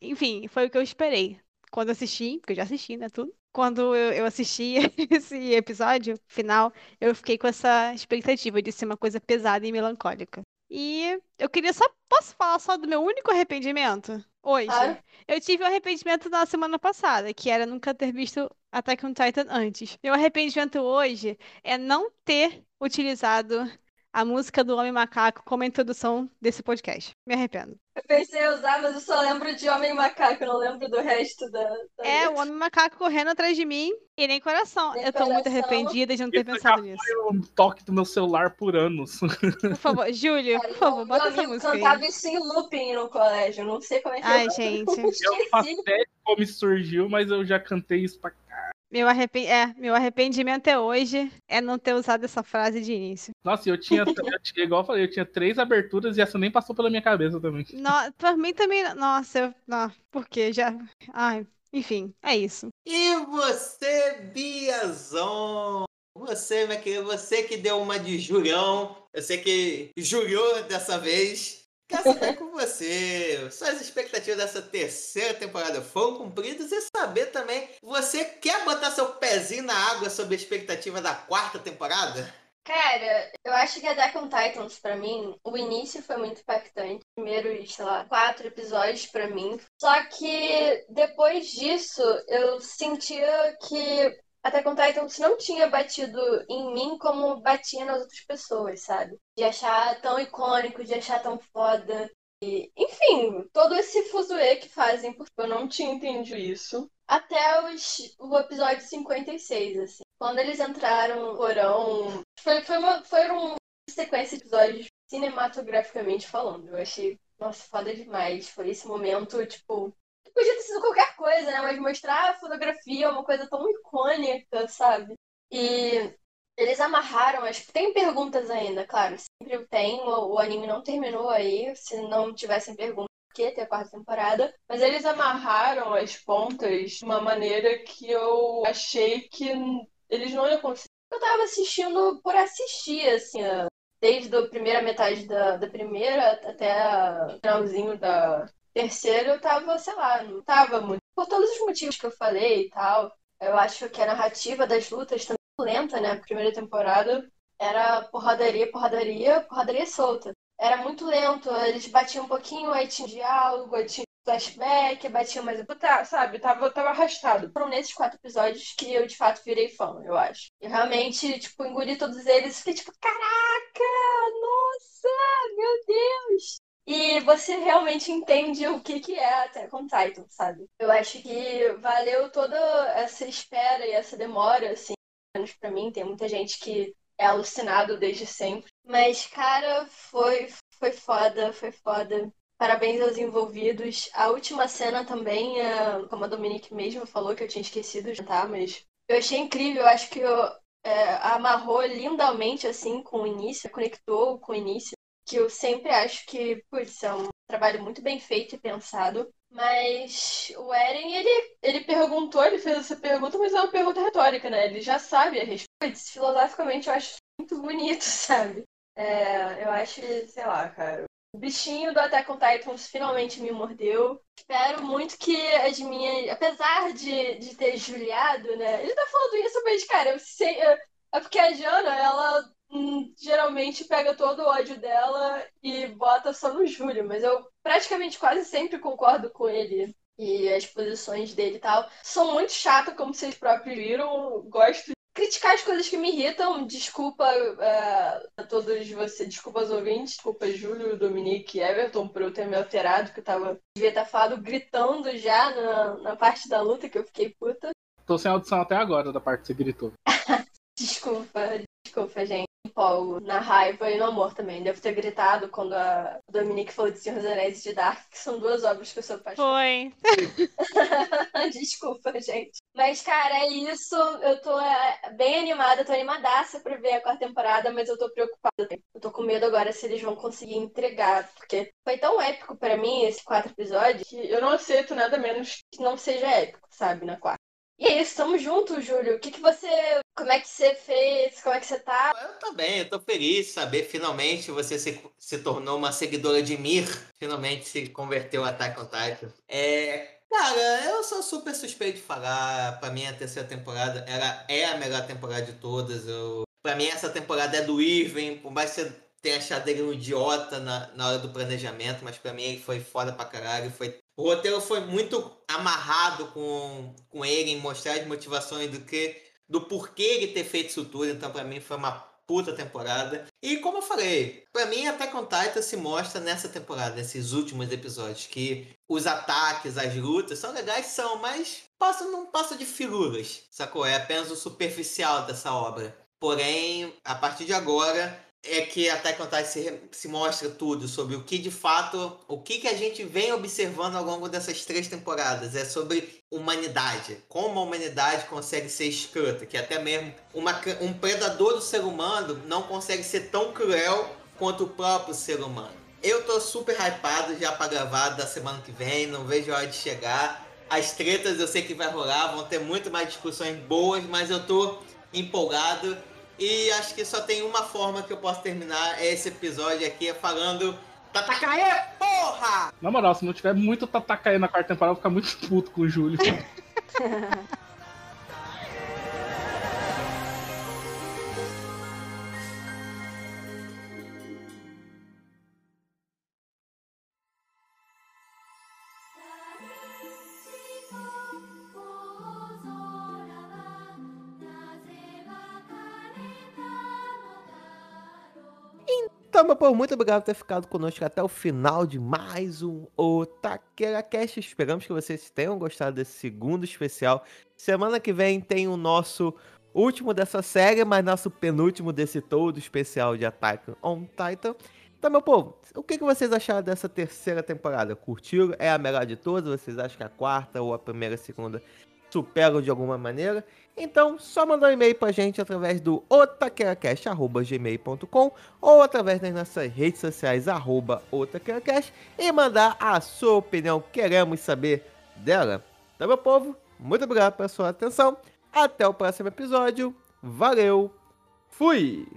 enfim, foi o que eu esperei. Quando assisti, porque eu já assisti, né? Tudo. Quando eu, eu assisti esse episódio final, eu fiquei com essa expectativa de ser uma coisa pesada e melancólica. E eu queria só. Posso falar só do meu único arrependimento? Hoje. Eu tive um arrependimento na semana passada, que era nunca ter visto Attack on Titan antes. Meu arrependimento hoje é não ter utilizado a música do Homem Macaco como introdução desse podcast. Me arrependo. Eu pensei em usar, mas eu só lembro de Homem Macaco, eu não lembro do resto da. da É, o. Homem Macaco correndo atrás de mim e nem coração. Nem eu tô muito coração. arrependida de não ter Isso pensado já nisso. foi um toque do meu celular por anos. Por favor, Júlio, por favor, Meu bota essa amigo música aí. cantava isso em looping no colégio, não sei como é que Ai, eu gente. Eu como isso surgiu, mas eu já cantei isso pra Meu, arrepen... é, meu arrependimento é hoje é não ter usado essa frase de início. Nossa, eu tinha, eu tinha, igual eu falei, eu tinha três aberturas e essa nem passou pela minha cabeça também. No... Pra mim também. Nossa, eu... não, porque já. Ai, enfim, é isso. E você, Biazon? Você, minha querida, você que deu uma de Julião, eu sei que jurou dessa vez. Quero saber com você. Suas expectativas dessa terceira temporada foram cumpridas e saber também, você quer botar seu pezinho na água sobre a expectativa da quarta temporada? Cara, eu acho que Attack on Titans, pra mim, o início foi muito impactante. Primeiros, sei lá, quatro episódios pra mim. Só que depois disso, eu sentia que Attack on Titans não tinha batido em mim como batia nas outras pessoas, sabe? De achar tão icônico, de achar tão foda. E, enfim, todo esse fuzuê que fazem, porque eu não tinha entendido isso. Até os, o episódio 56, assim. Quando eles entraram no porão, foi, foi uma, foram uma sequência de episódios cinematograficamente falando. Eu achei, nossa, foda demais. Foi esse momento, tipo. Podia ter sido qualquer coisa, né? Mas mostrar a fotografia é uma coisa tão icônica, sabe? E eles amarraram, que tem perguntas ainda, claro. Sempre tem, o, o anime não terminou aí. Se não tivessem perguntas, que ter a quarta temporada? Mas eles amarraram as pontas de uma maneira que eu achei que eles não iam conseguir. Eu tava assistindo por assistir, assim, desde a primeira metade da, da primeira até o finalzinho da terceira, eu tava, sei lá, não tava muito. Por todos os motivos que eu falei e tal. Eu acho que a narrativa das lutas também lenta, né? A primeira temporada era porradaria, porradaria, porradaria solta. Era muito lento, eles batiam um pouquinho, aí tinha diálogo, aí tinha flashback, batiam mais. Tá, sabe, tava, tava arrastado. Foram nesses quatro episódios que eu de fato virei fã, eu acho. E realmente, tipo, engoli todos eles e fiquei tipo, caraca! Nossa! Meu Deus! E você realmente entende o que, que é Attack on Titan, sabe? Eu acho que valeu toda essa espera e essa demora, assim, menos pra mim. Tem muita gente que é alucinado desde sempre. Mas, cara, foi, foi foda, foi foda. Parabéns aos envolvidos. A última cena também, é, como a Dominique mesmo falou, que eu tinha esquecido de tá, mas eu achei incrível. Eu acho que eu, é, amarrou lindamente, assim, com o início, conectou com o início. Que eu sempre acho que, putz, é um trabalho muito bem feito e pensado. Mas o Eren, ele, ele perguntou, ele fez essa pergunta, mas é uma pergunta retórica, né? Ele já sabe a resposta. Filosoficamente, eu acho muito bonito, sabe? É, eu acho sei lá, cara. O bichinho do Attack on Titans finalmente me mordeu. Espero muito que as minhas. Apesar de, de ter juliado, né? Ele tá falando isso, mas, cara, eu sei. É porque a Jana, ela geralmente pega todo o ódio dela e bota só no Júlio, mas eu praticamente quase sempre concordo com ele e as posições dele e tal. Sou muito chata, como vocês próprios viram. Gosto criticar as coisas que me irritam. Desculpa uh, a todos vocês, desculpa aos ouvintes, desculpa Júlio, Dominique e Everton por eu ter me alterado, que eu tava, devia estar falado gritando já na, na parte da luta que eu fiquei puta. Tô sem audição até agora da parte que você gritou. desculpa, desculpa, gente empolgo na raiva e no amor também. Devo ter gritado quando a Dominique falou de Senhor dos Anéis de Dark, que são duas obras que eu sou apaixonada. Foi. Desculpa, gente. Mas, cara, é isso. Eu tô é, bem animada, tô animadaça pra ver a quarta temporada, mas eu tô preocupada. Eu tô com medo agora se eles vão conseguir entregar, porque foi tão épico para mim esse quatro episódios que eu não aceito nada menos que não seja épico, sabe, na quarta. E é isso, tamo junto, Júlio. O que, que você. Como é que você fez? Como é que você tá? Eu tô bem, eu tô feliz de saber. Finalmente você se, se tornou uma seguidora de Mir. Finalmente se converteu a Attack on Titan. É. Cara, eu sou super suspeito de falar. Pra mim, a terceira temporada ela é a melhor temporada de todas. Eu, pra mim, essa temporada é do Irving. Por mais que você tenha achado ele um idiota na, na hora do planejamento, mas pra mim ele foi foda pra caralho. Foi o roteiro foi muito amarrado com, com ele em mostrar as motivações do que do porquê ele ter feito isso tudo. Então, para mim, foi uma puta temporada. E como eu falei, para mim, até com Titan se mostra nessa temporada, nesses últimos episódios, que os ataques, as lutas são legais, são, mas passa, não passa de figuras, sacou? É apenas o superficial dessa obra. Porém, a partir de agora, é que Attack on Titan se, se mostra tudo sobre o que de fato, o que, que a gente vem observando ao longo dessas três temporadas. É sobre humanidade. Como a humanidade consegue ser escrota, que até mesmo uma, um predador do ser humano não consegue ser tão cruel quanto o próprio ser humano. Eu tô super hypado já pra gravar da semana que vem, não vejo a hora de chegar. As tretas eu sei que vai rolar, vão ter muito mais discussões boas, mas eu tô empolgado e acho que só tem uma forma que eu posso terminar esse episódio aqui é falando Tatakae, porra! Na moral, se não tiver muito Tatakae na quarta temporada, eu vou ficar muito puto com o Júlio. Meu povo, muito obrigado por ter ficado conosco até o final de mais um Otaqueira Cast. Esperamos que vocês tenham gostado desse segundo especial. Semana que vem tem o nosso último dessa série, mas nosso penúltimo desse todo especial de Attack on Titan. Então, meu povo, o que vocês acharam dessa terceira temporada? Curtiram? É a melhor de todas? Vocês acham que a quarta ou a primeira a segunda superam de alguma maneira? Então, só mandar um e-mail pra gente através do otaqueracast.gmail.com ou através das nossas redes sociais, arroba otaqueracast, e mandar a sua opinião. Queremos saber dela. Então, meu povo, muito obrigado pela sua atenção. Até o próximo episódio. Valeu. Fui!